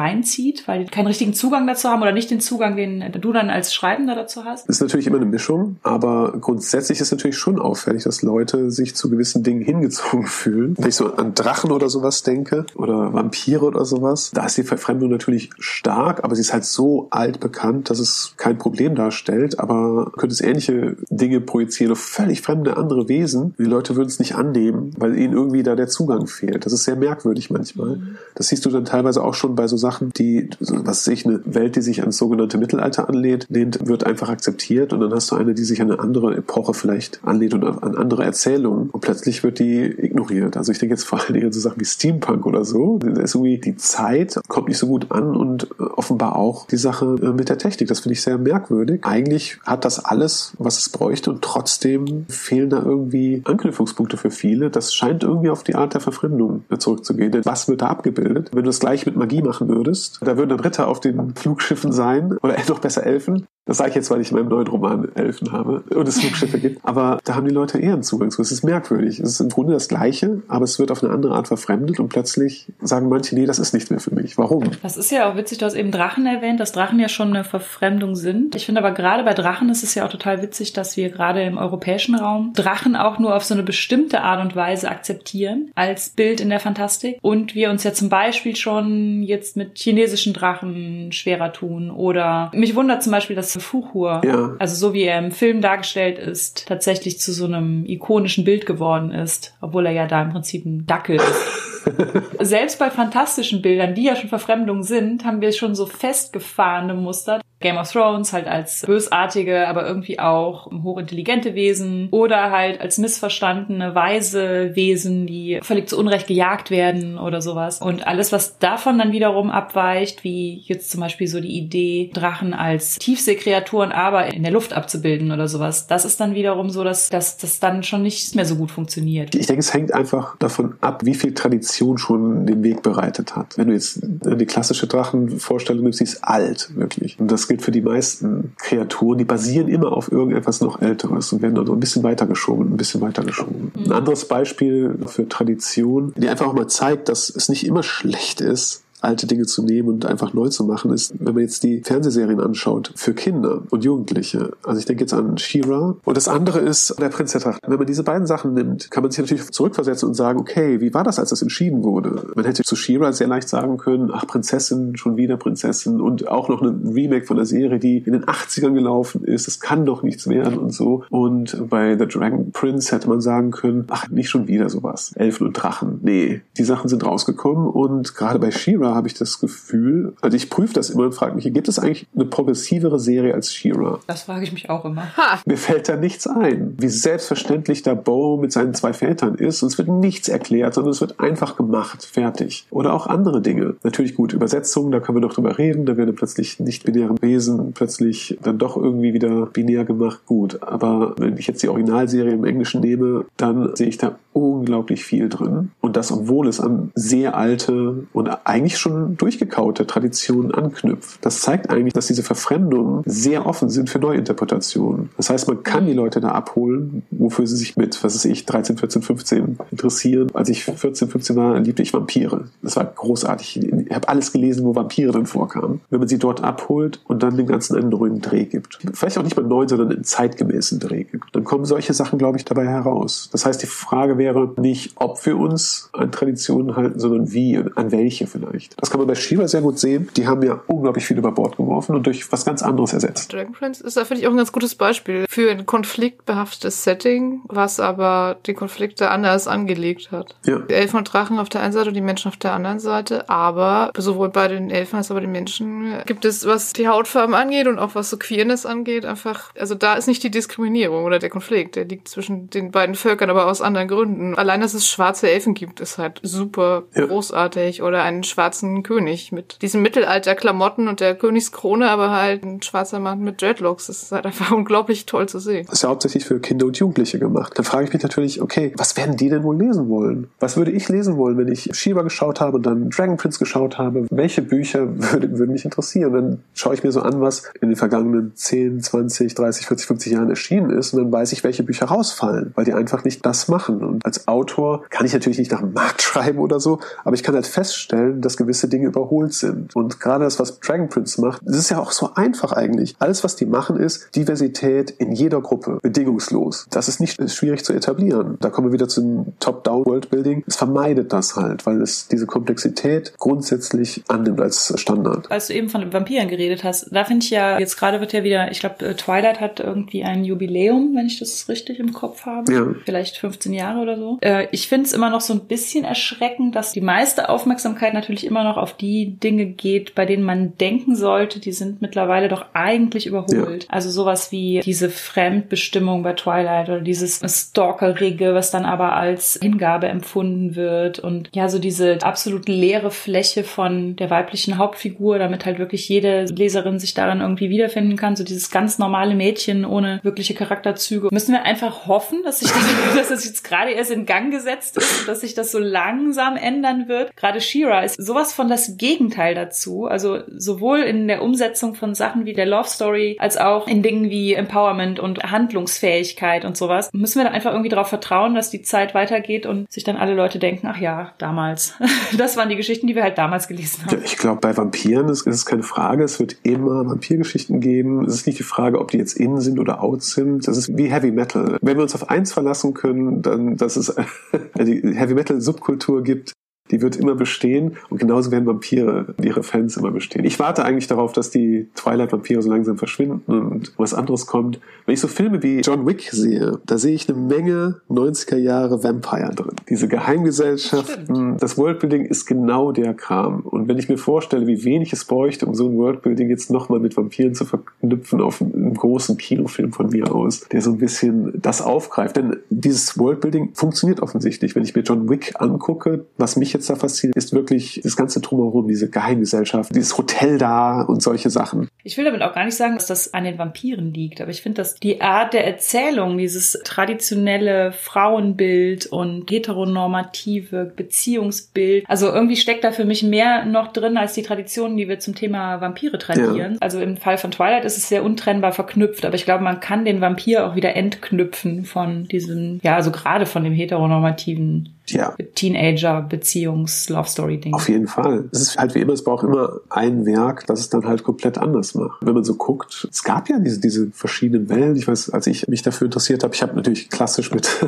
reinzieht, weil die keinen richtigen Zugang dazu haben oder nicht den Zugang, den du dann als Schreibender dazu hast? Ist natürlich immer eine Mischung, aber grundsätzlich ist natürlich schon auffällig, dass Leute sich zu gewissen Dingen hingezogen fühlen. Wenn ich so an Drachen oder sowas denke oder Vampire oder sowas, da ist die Verfremdung natürlich stark, aber sie ist halt so alt bekannt, dass es kein Problem darstellt, aber könnte es ähnliche Dinge projizieren auf völlig fremde andere Wesen. Die Leute würden es nicht annehmen, weil ihnen irgendwie da der Zugang Zugang fehlt. Das ist sehr merkwürdig manchmal. Das siehst du dann teilweise auch schon bei so Sachen, die, was sich eine Welt, die sich ans sogenannte Mittelalter anlehnt, lehnt, wird einfach akzeptiert und dann hast du eine, die sich an eine andere Epoche vielleicht anlehnt und an andere Erzählungen und plötzlich wird die ignoriert. Also ich denke jetzt vor allen Dingen an so Sachen wie Steampunk oder so. Da ist irgendwie die Zeit kommt nicht so gut an und äh, offenbar auch die Sache äh, mit der Technik. Das finde ich sehr merkwürdig. Eigentlich hat das alles, was es bräuchte und trotzdem fehlen da irgendwie Anknüpfungspunkte für viele. Das scheint irgendwie auf die Art der Verfremdung zurückzugehen. Denn was wird da abgebildet? Wenn du das gleich mit Magie machen würdest, da würden Ritter auf den Flugschiffen sein oder noch besser Elfen. Das sage ich jetzt, weil ich in meinem neuen Roman Elfen habe und es Flugschiffe gibt. Aber da haben die Leute eher einen Zugang zu. Es ist merkwürdig. Es ist im Grunde das Gleiche, aber es wird auf eine andere Art verfremdet und plötzlich sagen manche, nee, das ist nicht mehr für mich. Warum? Das ist ja auch witzig, du hast eben Drachen erwähnt, dass Drachen ja schon eine Verfremdung sind. Ich finde aber gerade bei Drachen ist es ja auch total witzig, dass wir gerade im europäischen Raum Drachen auch nur auf so eine bestimmte Art und Weise akzeptieren als Bild in der Fantastik und wir uns ja zum Beispiel schon jetzt mit chinesischen Drachen schwerer tun oder mich wundert zum Beispiel, dass Fuchur, Ja. also so wie er im Film dargestellt ist, tatsächlich zu so einem ikonischen Bild geworden ist, obwohl er ja da im Prinzip ein Dackel ist. Selbst bei fantastischen Bildern, die ja schon Verfremdung sind, haben wir schon so festgefahrene Muster. Game of Thrones halt als bösartige, aber irgendwie auch hochintelligente Wesen oder halt als missverstandene, weise Wesen, die völlig zu Unrecht gejagt werden oder sowas. Und alles, was davon dann wiederum abweicht, wie jetzt zum Beispiel so die Idee, Drachen als Tiefseekreaturen aber in der Luft abzubilden oder sowas, das ist dann wiederum so, dass dass das dann schon nicht mehr so gut funktioniert. Ich denke, es hängt einfach davon ab, wie viel Tradition schon den Weg bereitet hat. Wenn du jetzt die klassische Drachenvorstellung nimmst, die ist alt, wirklich. Und das gilt für die meisten Kreaturen. Die basieren immer auf irgendetwas noch Älteres und werden dann so ein bisschen weitergeschoben, ein bisschen weitergeschoben. Ein anderes Beispiel für Tradition, die einfach auch mal zeigt, dass es nicht immer schlecht ist, alte Dinge zu nehmen und einfach neu zu machen, ist, wenn man jetzt die Fernsehserien anschaut, für Kinder und Jugendliche. Also ich denke jetzt an She-Ra. Und das andere ist der Prinz der Drachen. Wenn man diese beiden Sachen nimmt, kann man sich natürlich zurückversetzen und sagen, okay, wie war das, als das entschieden wurde? Man hätte zu She-Ra sehr leicht sagen können, ach, Prinzessin, schon wieder Prinzessin und auch noch ein Remake von der Serie, die in den 80ern gelaufen ist. Das kann doch nichts werden und so. Und bei The Dragon Prince hätte man sagen können, ach, nicht schon wieder sowas. Elfen und Drachen. Nee, die Sachen sind rausgekommen und gerade bei She-Ra habe ich das Gefühl, also ich prüfe das immer und frage mich, gibt es eigentlich eine progressivere Serie als She-Ra? Das frage ich mich auch immer. Mir fällt da nichts ein. Wie selbstverständlich da Bo mit seinen zwei Vätern ist. Und es wird nichts erklärt, sondern es wird einfach gemacht. Fertig. Oder auch andere Dinge. Natürlich gut, Übersetzungen, da können wir noch drüber reden. Da werden plötzlich nicht-binäre Wesen plötzlich dann doch irgendwie wieder binär gemacht. Gut. Aber wenn ich jetzt die Originalserie im Englischen nehme, dann sehe ich da unglaublich viel drin. Und das, obwohl es an sehr alte und eigentlich schon durchgekaute Traditionen anknüpft. Das zeigt eigentlich, dass diese Verfremdungen sehr offen sind für Neuinterpretationen. Das heißt, man kann die Leute da abholen, wofür sie sich mit, was weiß ich, 13, 14, 15 interessieren. Als ich 14, 15 war, liebte ich Vampire. Das war großartig. Ich habe alles gelesen, wo Vampire drin vorkamen. Wenn man sie dort abholt und dann dem Ganzen einen neuen Dreh gibt. Vielleicht auch nicht mal neuen, sondern einen zeitgemäßen Dreh gibt. Dann kommen solche Sachen, glaube ich, dabei heraus. Das heißt, die Frage wäre nicht, ob wir uns an Traditionen halten, sondern wie und an welche vielleicht. Das kann man bei Shiva sehr gut sehen. Die haben ja unglaublich viel über Bord geworfen und durch was ganz anderes ersetzt. Dragon Prince ist da, finde ich, auch ein ganz gutes Beispiel für ein konfliktbehaftetes Setting, was aber die Konflikte anders angelegt hat. Ja. Die Elfen und Drachen auf der einen Seite und die Menschen auf der anderen Seite, aber sowohl bei den Elfen als auch bei den Menschen gibt es, was die Hautfarben angeht und auch was so Queerness angeht, einfach, also da ist nicht die Diskriminierung oder der Konflikt, der liegt zwischen den beiden Völkern, aber aus anderen Gründen. Allein, dass es schwarze Elfen gibt, ist halt super Ja. großartig oder einen schwarzen König mit diesen Mittelalter-Klamotten und der Königskrone, aber halt ein schwarzer Mann mit Dreadlocks. Das ist halt einfach unglaublich toll zu sehen. Das ist ja hauptsächlich für Kinder und Jugendliche gemacht. Dann frage ich mich natürlich, okay, was werden die denn wohl lesen wollen? Was würde ich lesen wollen, wenn ich Shiva geschaut habe und dann Dragon Prince geschaut habe? Welche Bücher würde, würden mich interessieren? Dann schaue ich mir so an, was in den vergangenen 10, 20, 30, 40, 50 Jahren erschienen ist und dann weiß ich, welche Bücher rausfallen, weil die einfach nicht das machen. Und als Autor kann ich natürlich nicht nach dem Markt schreiben oder so, aber ich kann halt feststellen, dass gewisse Dinge überholt sind. Und gerade das, was Dragon Prince macht, das ist ja auch so einfach eigentlich. Alles, was die machen, ist Diversität in jeder Gruppe, bedingungslos. Das ist nicht schwierig zu etablieren. Da kommen wir wieder zum Top-Down-Worldbuilding. Es vermeidet das halt, weil es diese Komplexität grundsätzlich annimmt als Standard. Als du eben von den Vampiren geredet hast, da finde ich ja, jetzt gerade wird ja wieder, ich glaube, Twilight hat irgendwie ein Jubiläum, wenn ich das richtig im Kopf habe. Ja. Vielleicht 15 Jahre oder so. Äh, ich finde es immer noch so ein bisschen erschreckend, dass die meiste Aufmerksamkeit natürlich immer noch auf die Dinge geht, bei denen man denken sollte, die sind mittlerweile doch eigentlich überholt. Ja. Also sowas wie diese Fremdbestimmung bei Twilight oder dieses Stalkerige, was dann aber als Hingabe empfunden wird und ja, so diese absolut leere Fläche von der weiblichen Hauptfigur, damit halt wirklich jede Leserin sich daran irgendwie wiederfinden kann, so dieses ganz normale Mädchen ohne wirkliche Charakterzüge. Müssen wir einfach hoffen, dass sich das, dass das jetzt gerade erst in Gang gesetzt ist und dass sich das so langsam ändern wird. Gerade Shira ist sowas von das Gegenteil dazu. Also sowohl in der Umsetzung von Sachen wie der Love Story als auch in Dingen wie Empowerment und Handlungsfähigkeit und sowas. Müssen wir da einfach irgendwie darauf vertrauen, dass die Zeit weitergeht und sich dann alle Leute denken, ach ja, damals. Das waren die Geschichten, die wir halt damals gelesen haben. Ich glaube, bei Vampiren ist, es keine Frage. Es wird immer Vampirgeschichten geben. Es ist nicht die Frage, ob die jetzt in sind oder out sind. Das ist wie Heavy Metal. Wenn wir uns auf eins verlassen können, dann, dass es die Heavy Metal Subkultur gibt, die wird immer bestehen und genauso werden Vampire und ihre Fans immer bestehen. Ich warte eigentlich darauf, dass die Twilight-Vampire so langsam verschwinden und was anderes kommt. Wenn ich so Filme wie John Wick sehe, da sehe ich eine Menge 90er Jahre Vampire drin. Diese Geheimgesellschaften, das Worldbuilding ist genau der Kram. Und wenn ich mir vorstelle, wie wenig es bräuchte, um so ein Worldbuilding jetzt nochmal mit Vampiren zu verknüpfen auf einem großen Kinofilm von mir aus, der so ein bisschen das aufgreift. Denn dieses Worldbuilding funktioniert offensichtlich. Wenn ich mir John Wick angucke, was mich jetzt da fasziniert, ist wirklich das ganze Drumherum, diese Geheimgesellschaft, dieses Hotel da und solche Sachen. Ich will damit auch gar nicht sagen, dass das an den Vampiren liegt, aber ich finde, dass die Art der Erzählung, dieses traditionelle Frauenbild und heteronormative Beziehungsbild, also irgendwie steckt da für mich mehr noch drin als die Traditionen, die wir zum Thema Vampire tradieren. Ja. Also im Fall von Twilight ist es sehr untrennbar verknüpft, aber ich glaube, man kann den Vampir auch wieder entknüpfen von diesem, ja, also gerade von dem heteronormativen ja. Teenager-Beziehungs-Love-Story-Ding. Auf jeden Fall. Es ist halt wie immer, es braucht immer ein Werk, das es dann halt komplett anders macht. Wenn man so guckt, es gab ja diese, diese verschiedenen Wellen. Ich weiß, als ich mich dafür interessiert habe, ich habe natürlich klassisch mit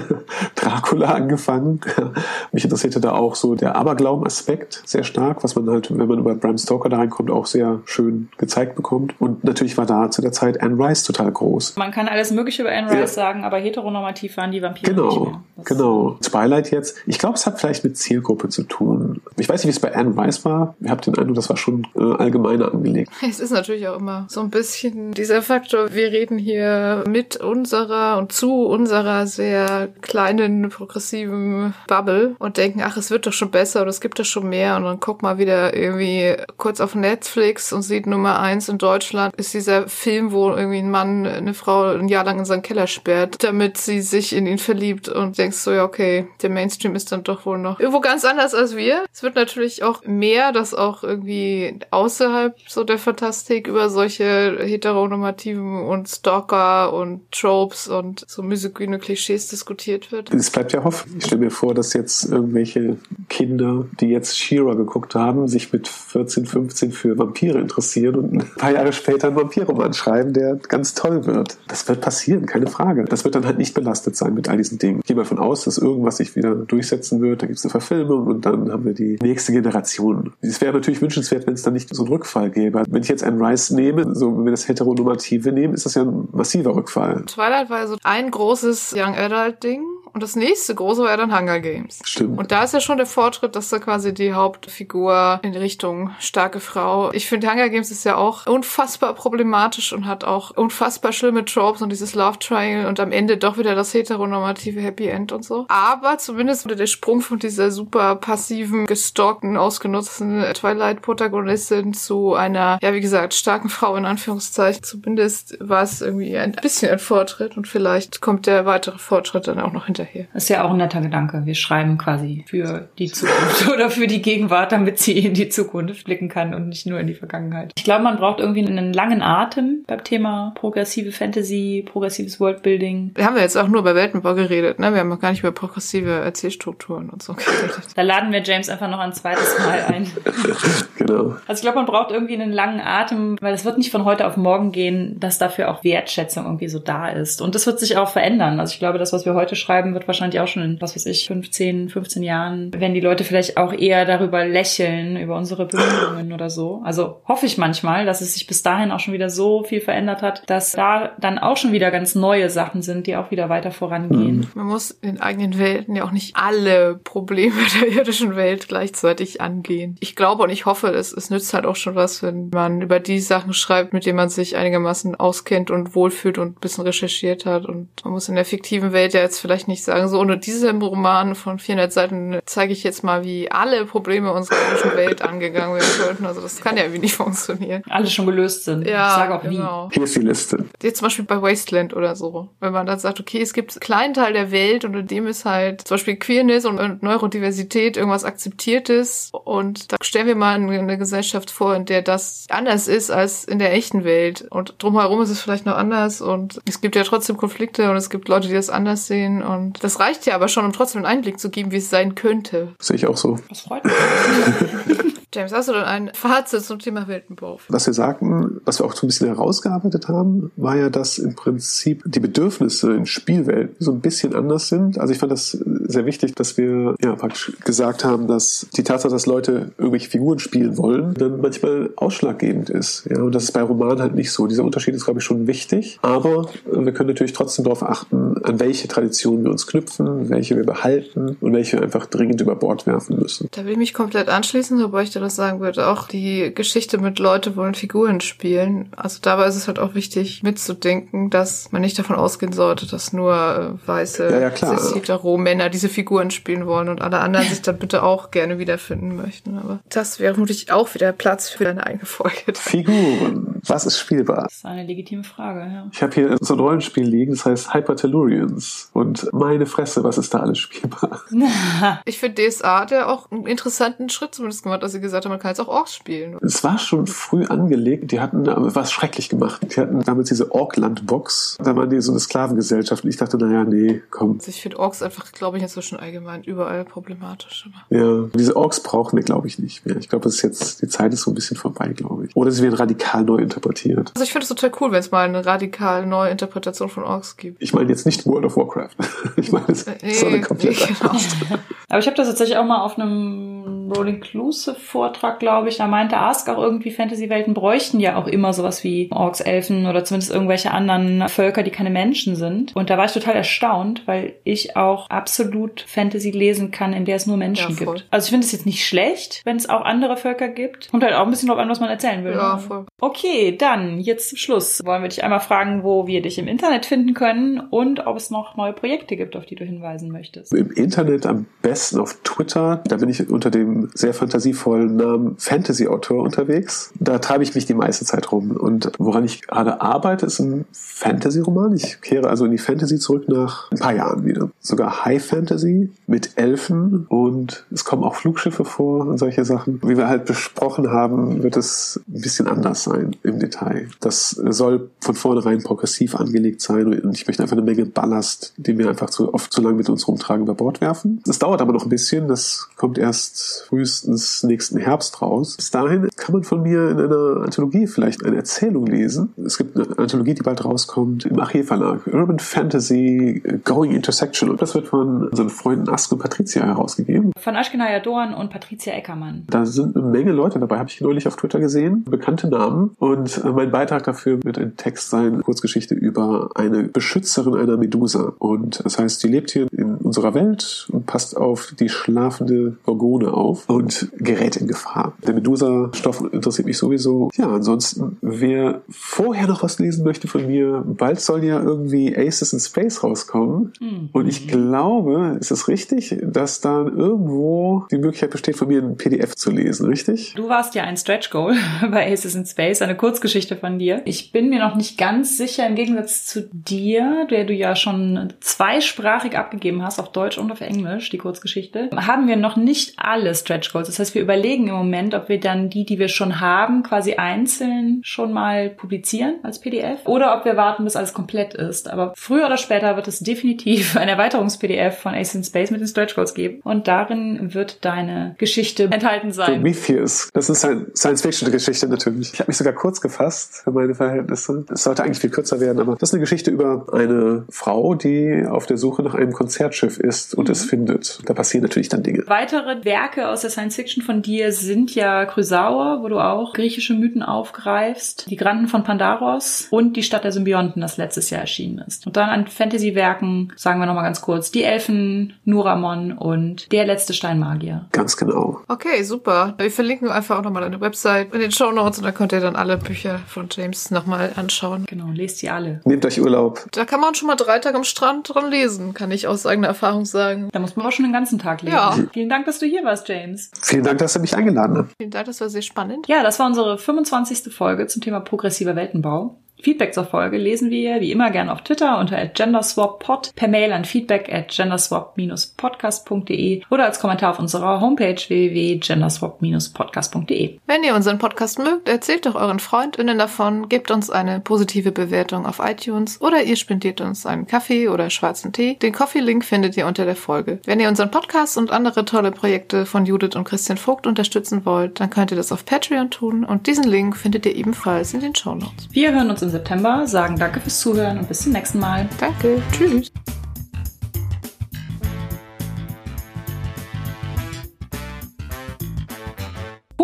Dracula angefangen. mich interessierte da auch so der Aberglauben-Aspekt sehr stark, was man halt, wenn man über Bram Stoker da reinkommt, auch sehr schön gezeigt bekommt. Und natürlich war da zu der Zeit Anne Rice total groß. Man kann alles Mögliche über Anne Rice ja. sagen, aber heteronormativ waren die Vampire genau, genau. Twilight jetzt ich glaube, es hat vielleicht mit Zielgruppe zu tun. Ich weiß nicht, wie es bei Anne Weiss war. Ich habe den Eindruck, das war schon äh, allgemeiner angelegt. Es ist natürlich auch immer so ein bisschen dieser Faktor, wir reden hier mit unserer und zu unserer sehr kleinen, progressiven Bubble und denken, ach, es wird doch schon besser oder es gibt doch schon mehr und dann guck mal wieder irgendwie kurz auf Netflix und sieht Nummer eins in Deutschland ist dieser Film, wo irgendwie ein Mann eine Frau ein Jahr lang in seinen Keller sperrt, damit sie sich in ihn verliebt und denkst so, ja, okay, der Mainstream Mainstream ist dann doch wohl noch irgendwo ganz anders als wir. Es wird natürlich auch mehr, dass auch irgendwie außerhalb so der Fantastik über solche heteronormativen und Stalker und Tropes und so misogyne Klischees diskutiert wird. Es bleibt ja Hoffnung. Ich stelle mir vor, dass jetzt irgendwelche Kinder, die jetzt Shira geguckt haben, sich mit 14, 15 für Vampire interessieren und ein paar Jahre später einen Vampirroman schreiben, der ganz toll wird. Das wird passieren, keine Frage. Das wird dann halt nicht belastet sein mit all diesen Dingen. Ich gehe mal davon aus, dass irgendwas sich wieder durch durchsetzen wird. Da gibt es eine Verfilmung und dann haben wir die nächste Generation. Es wäre natürlich wünschenswert, wenn es dann nicht so einen Rückfall gäbe. Wenn ich jetzt Anne Rice nehme, so wenn wir das Heteronormative nehmen, ist das ja ein massiver Rückfall. Twilight war so ein großes Young Adult Ding und das nächste große war ja dann Hunger Games. Stimmt. Und da ist ja schon der Fortschritt, dass da quasi die Hauptfigur in Richtung starke Frau. Ich finde, Hunger Games ist ja auch unfassbar problematisch und hat auch unfassbar schlimme Tropes und dieses Love Triangle und am Ende doch wieder das heteronormative Happy End und so. Aber zumindest wurde der Sprung von dieser super passiven, gestalkten, ausgenutzten Twilight-Protagonistin zu einer, ja, wie gesagt, starken Frau in Anführungszeichen. Zumindest war es irgendwie ein bisschen ein Fortschritt und vielleicht kommt der weitere Fortschritt dann auch noch hinterher hinterher. Das ist ja auch ein netter Gedanke. Wir schreiben quasi für die Zukunft oder für die Gegenwart, damit sie in die Zukunft blicken kann und nicht nur in die Vergangenheit. Ich glaube, man braucht irgendwie einen langen Atem beim Thema progressive Fantasy, progressives Worldbuilding. Wir haben ja jetzt auch nur über Weltenbau geredet, ne? Wir haben noch gar nicht über progressive Erzählstrukturen und so geredet. Da laden wir James einfach noch ein zweites Mal ein. genau. Also ich glaube, man braucht irgendwie einen langen Atem, weil es wird nicht von heute auf morgen gehen, dass dafür auch Wertschätzung irgendwie so da ist. Und das wird sich auch verändern. Also ich glaube, das, was wir heute schreiben, wird wahrscheinlich auch schon in, was weiß ich, 15, 15 Jahren, wenn die Leute vielleicht auch eher darüber lächeln, über unsere Bemühungen oder so. Also hoffe ich manchmal, dass es sich bis dahin auch schon wieder so viel verändert hat, dass da dann auch schon wieder ganz neue Sachen sind, die auch wieder weiter vorangehen. Mhm. Man muss in eigenen Welten ja auch nicht alle Probleme der irdischen Welt gleichzeitig angehen. Ich glaube und ich hoffe, es, es nützt halt auch schon was, wenn man über die Sachen schreibt, mit denen man sich einigermaßen auskennt und wohlfühlt und ein bisschen recherchiert hat. Und man muss in der fiktiven Welt ja jetzt vielleicht nicht sagen, so ohne diesem Roman von 400 Seiten zeige ich jetzt mal, wie alle Probleme unserer irdischen Welt angegangen werden könnten. Also das kann ja irgendwie nicht funktionieren. Alle schon gelöst sind. Ja, ich sage auch genau. wie. Hier ist die Liste. Jetzt zum Beispiel bei Wasteland oder so. Wenn man dann sagt, okay, es gibt einen kleinen Teil der Welt und in dem ist halt zum Beispiel Queerness und Neurodiversität irgendwas Akzeptiertes und da stellen wir mal eine Gesellschaft vor, in der das anders ist als in der echten Welt und drumherum ist es vielleicht noch anders und es gibt ja trotzdem Konflikte und es gibt Leute, die das anders sehen und das reicht ja aber schon, um trotzdem einen Einblick zu geben, wie es sein könnte. Sehe ich auch so. Das freut mich. James, hast du denn ein Fazit zum Thema Weltenbau? Was wir sagten, was wir auch so ein bisschen herausgearbeitet haben, war ja, dass im Prinzip die Bedürfnisse in Spielwelten so ein bisschen anders sind. Also ich fand das sehr wichtig, dass wir ja praktisch gesagt haben, dass die Tatsache, dass Leute irgendwelche Figuren spielen wollen, dann manchmal ausschlaggebend ist. Ja, und das ist bei Romanen halt nicht so. Dieser Unterschied ist, glaube ich, schon wichtig. Aber wir können natürlich trotzdem darauf achten, an welche Traditionen wir uns knüpfen, welche wir behalten und welche wir einfach dringend über Bord werfen müssen. Da will ich mich komplett anschließen, wobei ich da das sagen würde. Auch die Geschichte mit Leute wollen Figuren spielen. Also dabei ist es halt auch wichtig mitzudenken, dass man nicht davon ausgehen sollte, dass nur äh, weiße ja, ja, hetero-Männer diese Figuren spielen wollen und alle anderen sich dann bitte auch gerne wiederfinden möchten. Aber das wäre vermutlich auch wieder Platz für eine eigene Folge. Figuren. Was ist spielbar? Das ist eine legitime Frage, ja. Ich habe hier so ein Rollenspiel liegen, das heißt Hypertellurians. Und meine Fresse, was ist da alles spielbar? ich finde DSA hat ja auch einen interessanten Schritt zumindest gemacht, dass sie gesagt haben, man kann jetzt auch Orks spielen. Es war schon früh angelegt. Die hatten was schrecklich gemacht. Die hatten damals diese Orkland-Box. Da waren die so eine Sklavengesellschaft. Und ich dachte, naja, nee, komm. Also ich finde Orks einfach, glaube ich, inzwischen allgemein überall problematisch. Ja, diese Orks brauchen wir, glaube ich, nicht mehr. Ich glaube, es ist jetzt, die Zeit ist so ein bisschen vorbei, glaube ich. Oder sie werden radikal neu interpretiert. Also ich finde es total cool, wenn es mal eine radikal neue Interpretation von Orks gibt. Ich meine jetzt nicht World of Warcraft. ich meine, es nee, ist so eine komplette nee, genau. Aber ich habe das tatsächlich auch mal auf einem Roll Inclusive Vortrag, glaube ich, da meinte Ask auch irgendwie, Fantasy-Welten bräuchten ja auch immer sowas wie Orks, Elfen oder zumindest irgendwelche anderen Völker, die keine Menschen sind. Und da war ich total erstaunt, weil ich auch absolut Fantasy lesen kann, in der es nur Menschen ja, gibt. Also ich finde es jetzt nicht schlecht, wenn es auch andere Völker gibt. Und halt auch ein bisschen drauf an, was man erzählen will. Ja, voll. Okay, dann jetzt zum Schluss wollen wir dich einmal fragen, wo wir dich im Internet finden können und ob es noch neue Projekte gibt, auf die du hinweisen möchtest. Im Internet am besten auf Twitter. Da bin ich unter dem sehr fantasievollen Namen Fantasy-Autor unterwegs. Da treibe ich mich die meiste Zeit rum. Und woran ich gerade arbeite, ist ein Fantasy-Roman. Ich kehre also in die Fantasy zurück nach ein paar Jahren wieder. Sogar High Fantasy mit Elfen und es kommen auch Flugschiffe vor und solche Sachen. Wie wir halt besprochen haben, wird es ein bisschen anders sein im Detail. Das soll von vornherein progressiv angelegt sein und ich möchte einfach eine Menge Ballast, den wir einfach zu oft zu lange mit uns rumtragen, über Bord werfen. Das dauert aber noch ein bisschen. Das kommt erst frühestens nächsten Herbst raus. Bis dahin kann man von mir in einer Anthologie vielleicht eine Erzählung lesen. Es gibt eine Anthologie, die bald rauskommt im Archiv Verlag. Urban Fantasy Going Intersection. Und das wird von unseren Freunden Ask und Patricia herausgegeben. Von Aschkenaya Dorn und Patricia Eckermann. Da sind eine Menge Leute dabei, habe ich neulich auf Twitter gesehen. Bekannte Namen. Und äh, mein Beitrag dafür wird ein Text sein, eine Kurzgeschichte über eine Beschützerin einer Medusa. Und das heißt, die lebt hier in unserer Welt und passt auf die schlafende Gorgone auf und gerät in Gefahr. Der Medusa-Stoff interessiert mich sowieso. Ja, ansonsten, wer vorher noch was lesen möchte von mir, bald soll ja irgendwie Aces in Space rauskommen. Mhm. Und ich glaube, ist es richtig, dass da irgendwo die Möglichkeit besteht, von mir ein PDF zu lesen, richtig? Du warst ja ein Stretch Goal bei Aces in Space, eine Kurzgeschichte von dir. Ich bin mir noch nicht ganz sicher, im Gegensatz zu dir, der du ja schon zweisprachig abgegeben hast, auf Deutsch und auf Englisch, die Kurzgeschichte, haben wir noch nicht alles Stretch Goals. Das heißt, wir überlegen im Moment, ob wir dann die, die wir schon haben, quasi einzeln schon mal publizieren als PDF oder ob wir warten, bis alles komplett ist. Aber früher oder später wird es definitiv ein Erweiterungs-PDF von Ace in Space mit den Stretch Goals geben und darin wird deine Geschichte enthalten sein. Prometheus. Das ist eine Science-Fiction-Geschichte natürlich. Ich habe mich sogar kurz gefasst für meine Verhältnisse. Es sollte eigentlich viel kürzer werden, aber das ist eine Geschichte über eine Frau, die auf der Suche nach einem Konzertschiff ist und mhm. es findet. Da passieren natürlich dann Dinge. Weitere Werke aus der Science-Fiction von dir sind ja Chrysaor, wo du auch griechische Mythen aufgreifst, die Granden von Pandaros und die Stadt der Symbionten, das letztes Jahr erschienen ist. Und dann an Fantasy-Werken, sagen wir nochmal ganz kurz, die Elfen, Nuramon und der letzte Steinmagier. Ganz genau. Okay, super. Wir verlinken einfach auch nochmal deine Website in den Show Notes und da könnt ihr dann alle Bücher von James nochmal anschauen. Genau, lest sie alle. Nehmt euch Urlaub. Da kann man schon mal drei Tage am Strand dran lesen, kann ich aus eigener Erfahrung sagen. Da muss man auch schon den ganzen Tag lesen. Ja. Vielen Dank, dass du hier warst, James. Vielen Dank, dass du mich eingeladen hast. Vielen Dank, das war sehr spannend. Ja, das war unsere 25. Folge zum Thema progressiver Weltenbau. Feedback zur Folge lesen wir wie immer gerne auf Twitter unter genderswappod, per Mail an feedback at genderswap-podcast.de oder als Kommentar auf unserer Homepage www.genderswap-podcast.de. Wenn ihr unseren Podcast mögt, erzählt doch euren FreundInnen davon, gebt uns eine positive Bewertung auf iTunes oder ihr spendiert uns einen Kaffee oder schwarzen Tee. Den Coffee-Link findet ihr unter der Folge. Wenn ihr unseren Podcast und andere tolle Projekte von Judith und Christian Vogt unterstützen wollt, dann könnt ihr das auf Patreon tun und diesen Link findet ihr ebenfalls in den Show Notes. Wir hören uns im September, sagen danke fürs Zuhören und bis zum nächsten Mal. Danke, tschüss.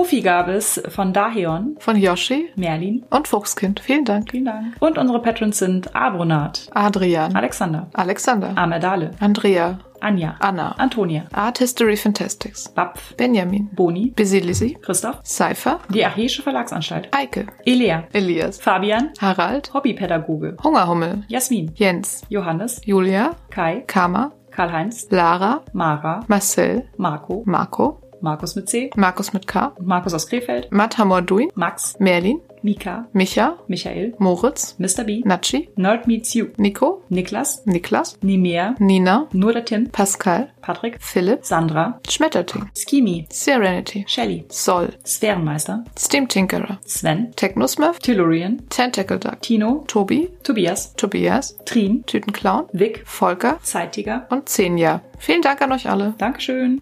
Profi gab es von Daheon, von Yoshi, Merlin und Fuchskind. Vielen Dank. Vielen Dank. Und unsere Patrons sind Abronat, Adrian, Alexander, Alexander, Amerdale, Andrea, Anja, Anna, Antonia, Art History Fantastics, Bapf, Benjamin, Boni, Bisilisi, Christoph, Cypher, die Archeische Verlagsanstalt, Eike, Elea, Elias, Fabian, Harald, Hobbypädagoge, Hungerhummel, Jasmin, Jens, Johannes, Julia, Kai, Kama, Karl-Heinz, Lara, Mara, Marcel, Marco, Marco, Markus mit C, Markus mit K, Markus aus Krefeld, Matamordui, Max, Merlin, Mika, Micha, Michael, Moritz, Mr. B, Natschi, Nerd Meets You, Nico, Niklas, Niklas, Nimea, Nina, Nur der Tim, Pascal, Patrick, Philipp, Sandra, Schmetterting, Skimi, Serenity, Shelly, Sol, Sphärenmeister, Steam Tinkerer, Sven, Technosmurf, Tellurian, Tentacle Duck, Tino, Tobi, Tobias, Tobias, Trin, Tütenclown, Vic, Volker Zeitiger. und Senja. Vielen Dank an euch alle. Dankeschön.